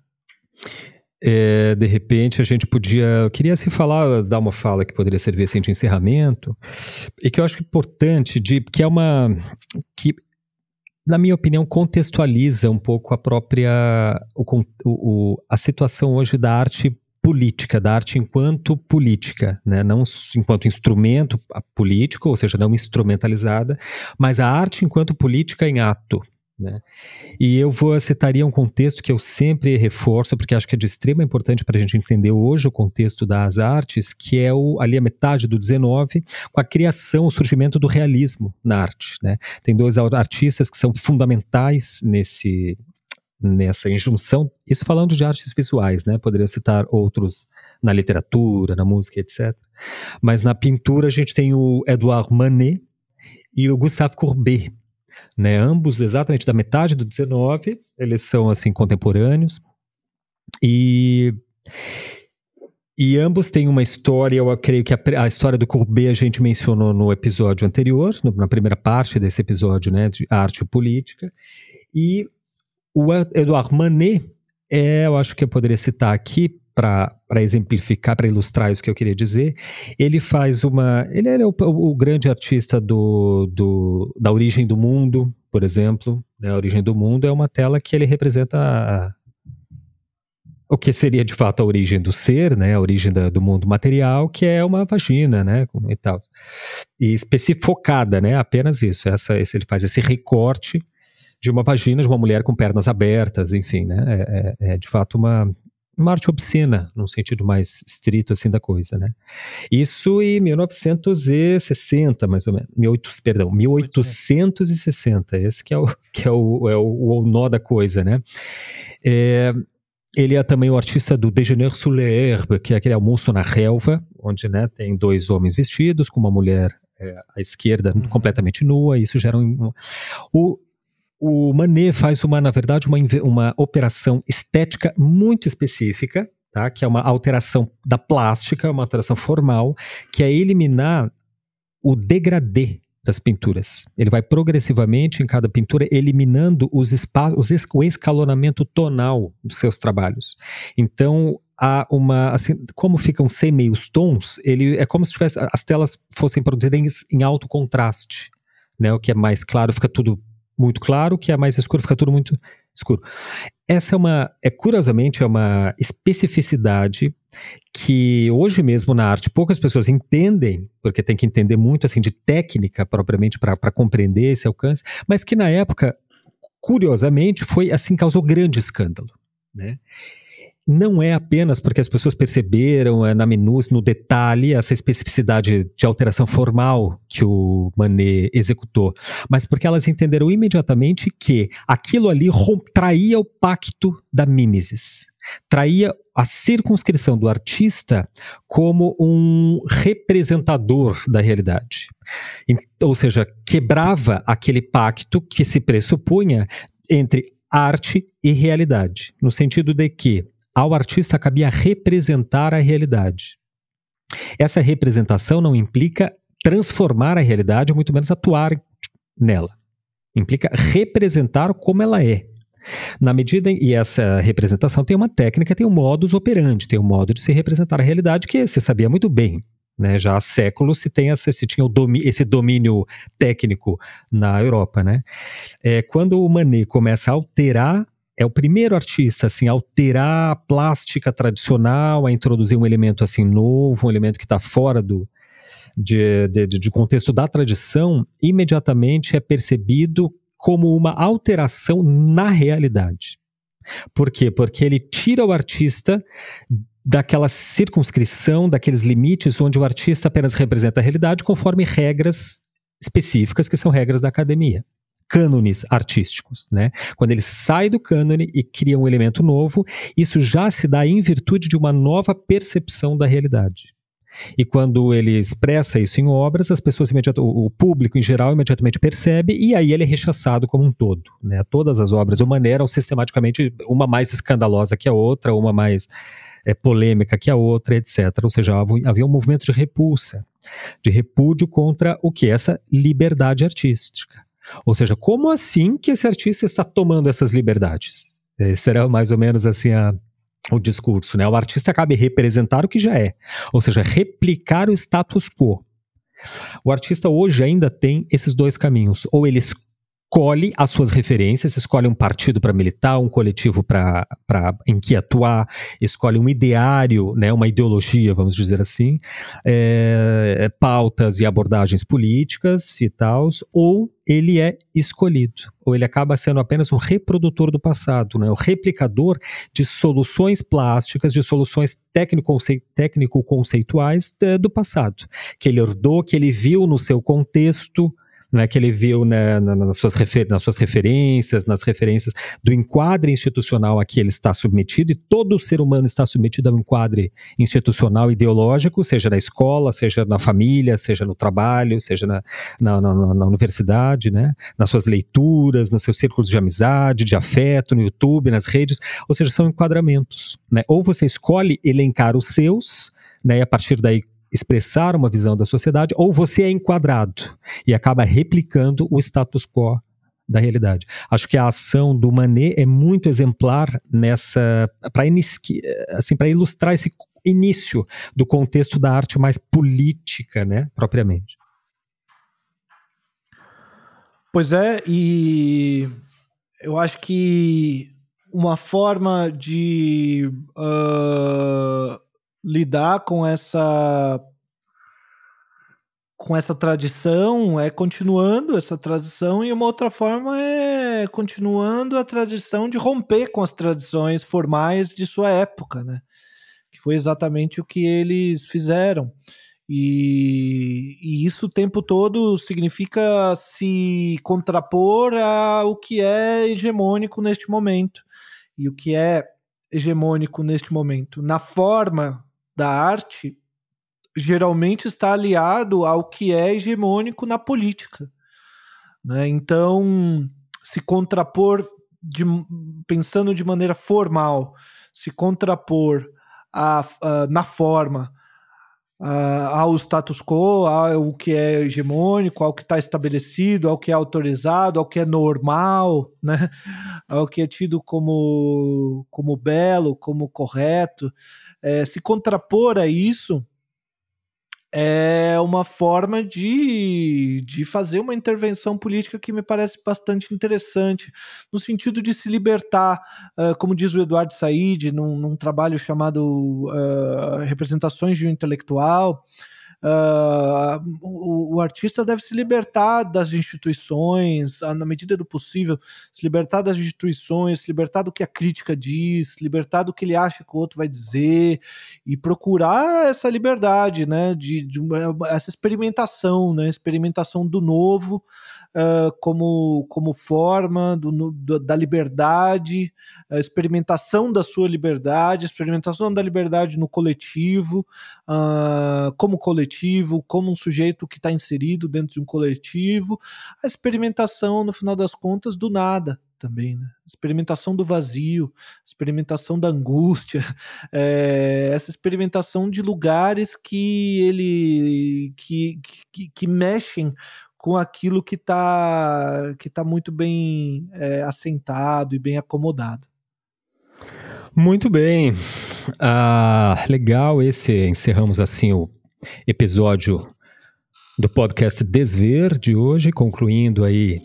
É, de repente a gente podia. Eu queria assim falar, dar uma fala que poderia servir assim, de encerramento, e que eu acho importante, de, que é uma. que, na minha opinião, contextualiza um pouco a própria. O, o, a situação hoje da arte política, da arte enquanto política, né? não enquanto instrumento político, ou seja, não instrumentalizada, mas a arte enquanto política em ato. Né? E eu vou citaria um contexto que eu sempre reforço, porque acho que é de extrema importância para a gente entender hoje o contexto das artes, que é o, ali a metade do 19, com a criação, o surgimento do realismo na arte. Né? Tem dois artistas que são fundamentais nesse, nessa injunção, isso falando de artes visuais, né? Poderia citar outros na literatura, na música, etc. Mas na pintura a gente tem o Edouard Manet e o Gustave Courbet, né? Ambos exatamente da metade do 19, eles são assim contemporâneos e e ambos têm uma história, eu creio que a, a, história do Courbet a gente mencionou no episódio anterior, no, na primeira parte desse episódio, né, de arte e política. E o Edouard Manet, é, eu acho que eu poderia citar aqui para exemplificar, para ilustrar isso que eu queria dizer. Ele faz uma. Ele é o, o grande artista do, do, da origem do mundo, por exemplo. Né? A origem do mundo é uma tela que ele representa a, o que seria de fato a origem do ser, né, a origem da, do mundo material, que é uma vagina, né, e tal. E especificada, né, apenas isso. Essa, esse, ele faz esse recorte de uma vagina de uma mulher com pernas abertas, enfim, né? É, é, é de fato uma, uma arte obscena, num sentido mais estrito assim da coisa, né? Isso em 1960, mais ou menos, 1800, perdão, 1860, esse que é o que é o, é o, o nó da coisa, né? É, ele é também o artista do Déjeuner sous l'herbe, que é aquele almoço na relva, onde né, tem dois homens vestidos com uma mulher é, à esquerda uhum. completamente nua, e isso gera um, o, o Manet faz uma, na verdade, uma, uma operação estética muito específica, tá? que é uma alteração da plástica, uma alteração formal, que é eliminar o degradê das pinturas. Ele vai progressivamente em cada pintura eliminando os espaços, o escalonamento tonal dos seus trabalhos. Então, há uma, assim, como ficam sem meios tons, ele é como se tivesse, as telas fossem produzidas em, em alto contraste, né? O que é mais claro fica tudo muito claro, que é mais escuro fica tudo muito escuro. Essa é uma, é curiosamente, é uma especificidade que hoje mesmo na arte poucas pessoas entendem, porque tem que entender muito assim de técnica propriamente para compreender esse alcance, mas que na época, curiosamente, foi assim causou grande escândalo, né? Não é apenas porque as pessoas perceberam é, na minúcia, no detalhe, essa especificidade de alteração formal que o Manet executou, mas porque elas entenderam imediatamente que aquilo ali traía o pacto da mimesis, traía a circunscrição do artista como um representador da realidade. Ou seja, quebrava aquele pacto que se pressupunha entre arte e realidade, no sentido de que ao artista cabia representar a realidade. Essa representação não implica transformar a realidade, ou muito menos atuar nela. Implica representar como ela é. Na medida em, e essa representação tem uma técnica, tem um modus operandi, tem um modo de se representar a realidade que se sabia muito bem. Né? Já há séculos se, tem essa, se tinha esse domínio técnico na Europa. Né? É, quando o Manet começa a alterar é o primeiro artista assim a alterar a plástica tradicional, a introduzir um elemento assim novo, um elemento que está fora do de, de, de contexto da tradição, imediatamente é percebido como uma alteração na realidade. Por quê? Porque ele tira o artista daquela circunscrição, daqueles limites onde o artista apenas representa a realidade conforme regras específicas que são regras da academia cânones artísticos, né? Quando ele sai do cânone e cria um elemento novo, isso já se dá em virtude de uma nova percepção da realidade. E quando ele expressa isso em obras, as pessoas o público em geral imediatamente percebe e aí ele é rechaçado como um todo. Né? Todas as obras do Mané eram sistematicamente uma mais escandalosa que a outra, uma mais é, polêmica que a outra, etc. Ou seja, havia um movimento de repulsa, de repúdio contra o que? Essa liberdade artística. Ou seja, como assim que esse artista está tomando essas liberdades? É, será mais ou menos assim a, o discurso, né? O artista cabe representar o que já é, ou seja, replicar o status quo. O artista hoje ainda tem esses dois caminhos, ou ele escolhe as suas referências, escolhe um partido para militar, um coletivo para em que atuar, escolhe um ideário, né, uma ideologia, vamos dizer assim, é, pautas e abordagens políticas e tal, ou ele é escolhido, ou ele acaba sendo apenas um reprodutor do passado, né, o replicador de soluções plásticas, de soluções técnico-conceituais é, do passado, que ele herdou, que ele viu no seu contexto, né, que ele viu né, nas, suas refer nas suas referências, nas referências do enquadre institucional a que ele está submetido, e todo ser humano está submetido a um enquadre institucional ideológico, seja na escola, seja na família, seja no trabalho, seja na, na, na, na universidade, né, nas suas leituras, nos seus círculos de amizade, de afeto, no YouTube, nas redes, ou seja, são enquadramentos. Né? Ou você escolhe elencar os seus, né, e a partir daí expressar uma visão da sociedade, ou você é enquadrado e acaba replicando o status quo da realidade. Acho que a ação do Manet é muito exemplar nessa para assim, ilustrar esse início do contexto da arte mais política, né, propriamente. Pois é, e eu acho que uma forma de uh, lidar com essa com essa tradição é continuando essa tradição e uma outra forma é continuando a tradição de romper com as tradições formais de sua época, né? Que foi exatamente o que eles fizeram. E, e isso o tempo todo significa se contrapor ao que é hegemônico neste momento. E o que é hegemônico neste momento? Na forma da arte geralmente está aliado ao que é hegemônico na política. Né? Então, se contrapor, de, pensando de maneira formal, se contrapor a, a, na forma a, ao status quo, ao que é hegemônico, ao que está estabelecido, ao que é autorizado, ao que é normal, né? ao que é tido como, como belo, como correto é, se contrapor a isso é uma forma de, de fazer uma intervenção política que me parece bastante interessante, no sentido de se libertar, uh, como diz o Eduardo Said, num, num trabalho chamado uh, Representações de um Intelectual, Uh, o, o, artista deve se libertar das instituições, na medida do possível, se libertar das instituições, se libertar do que a crítica diz, se libertar do que ele acha que o outro vai dizer, e procurar essa liberdade, né, de, de essa experimentação, né, experimentação do novo, uh, como, como forma do, do, da liberdade, a experimentação da sua liberdade, experimentação da liberdade no coletivo, uh, como coletivo, como um sujeito que está inserido dentro de um coletivo, a experimentação, no final das contas, do nada também, né? Experimentação do vazio, experimentação da angústia, é, essa experimentação de lugares que ele que, que, que mexem com aquilo que está que tá muito bem é, assentado e bem acomodado. Muito bem. Ah, legal esse. Encerramos assim o episódio do podcast Desver de hoje, concluindo aí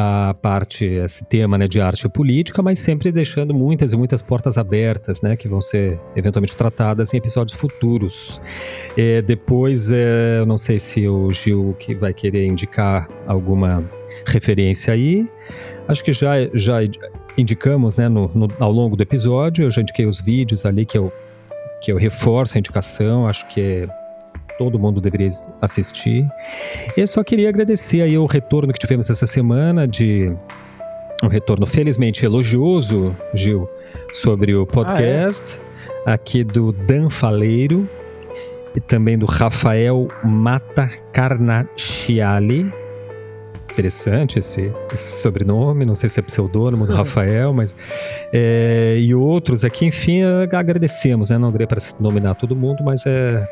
a parte, esse tema né, de arte política, mas sempre deixando muitas e muitas portas abertas, né, que vão ser eventualmente tratadas em episódios futuros. É, depois, é, eu não sei se o Gil que vai querer indicar alguma referência aí. Acho que já, já indicamos né, no, no, ao longo do episódio, eu já indiquei os vídeos ali que eu, que eu reforço a indicação, acho que é todo mundo deveria assistir. Eu só queria agradecer aí o retorno que tivemos essa semana de um retorno felizmente elogioso, Gil, sobre o podcast ah, é? aqui do Dan Faleiro e também do Rafael Mata Carnaciali. Interessante esse, esse, sobrenome, não sei se é pseudônimo do Rafael, mas. É, e outros aqui, enfim, agradecemos, né? Não daria para nominar todo mundo, mas é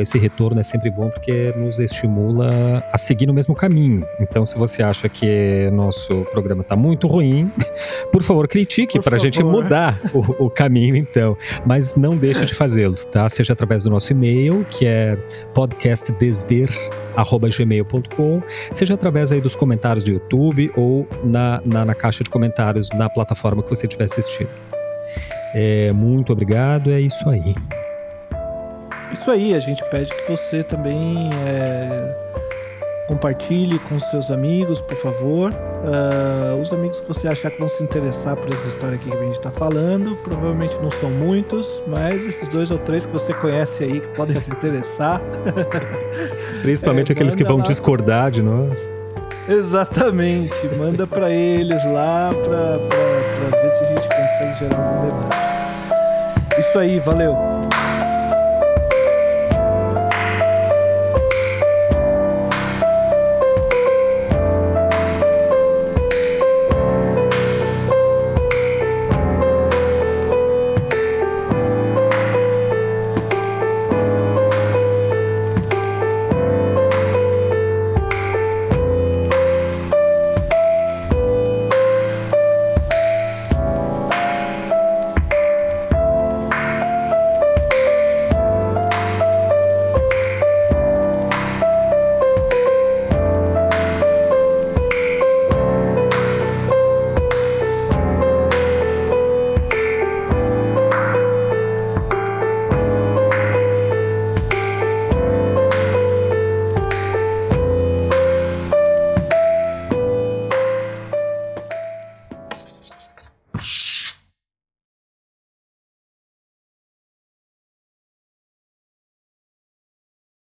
esse retorno é sempre bom porque nos estimula a seguir no mesmo caminho. Então, se você acha que nosso programa está muito ruim, por favor, critique para a gente mudar o, o, caminho, então. Mas não deixe de fazê-lo, tá? Seja através do nosso e-mail, que é podcastdesver.gmail.com, seja através aí dos comentários do YouTube ou na, na, na caixa de comentários na plataforma que você estiver assistindo. É, muito obrigado, é isso aí. Isso aí, a gente pede que você também é, compartilhe com seus amigos, por favor. Uh, os amigos que você achar que vão se interessar por essa história aqui que a gente está falando, provavelmente não são muitos, mas esses dois ou três que você conhece aí que podem se interessar. Principalmente é, aqueles que vão lá. discordar de nós. Exatamente, manda para eles lá para ver se a gente consegue gerar um debate. Isso aí, valeu!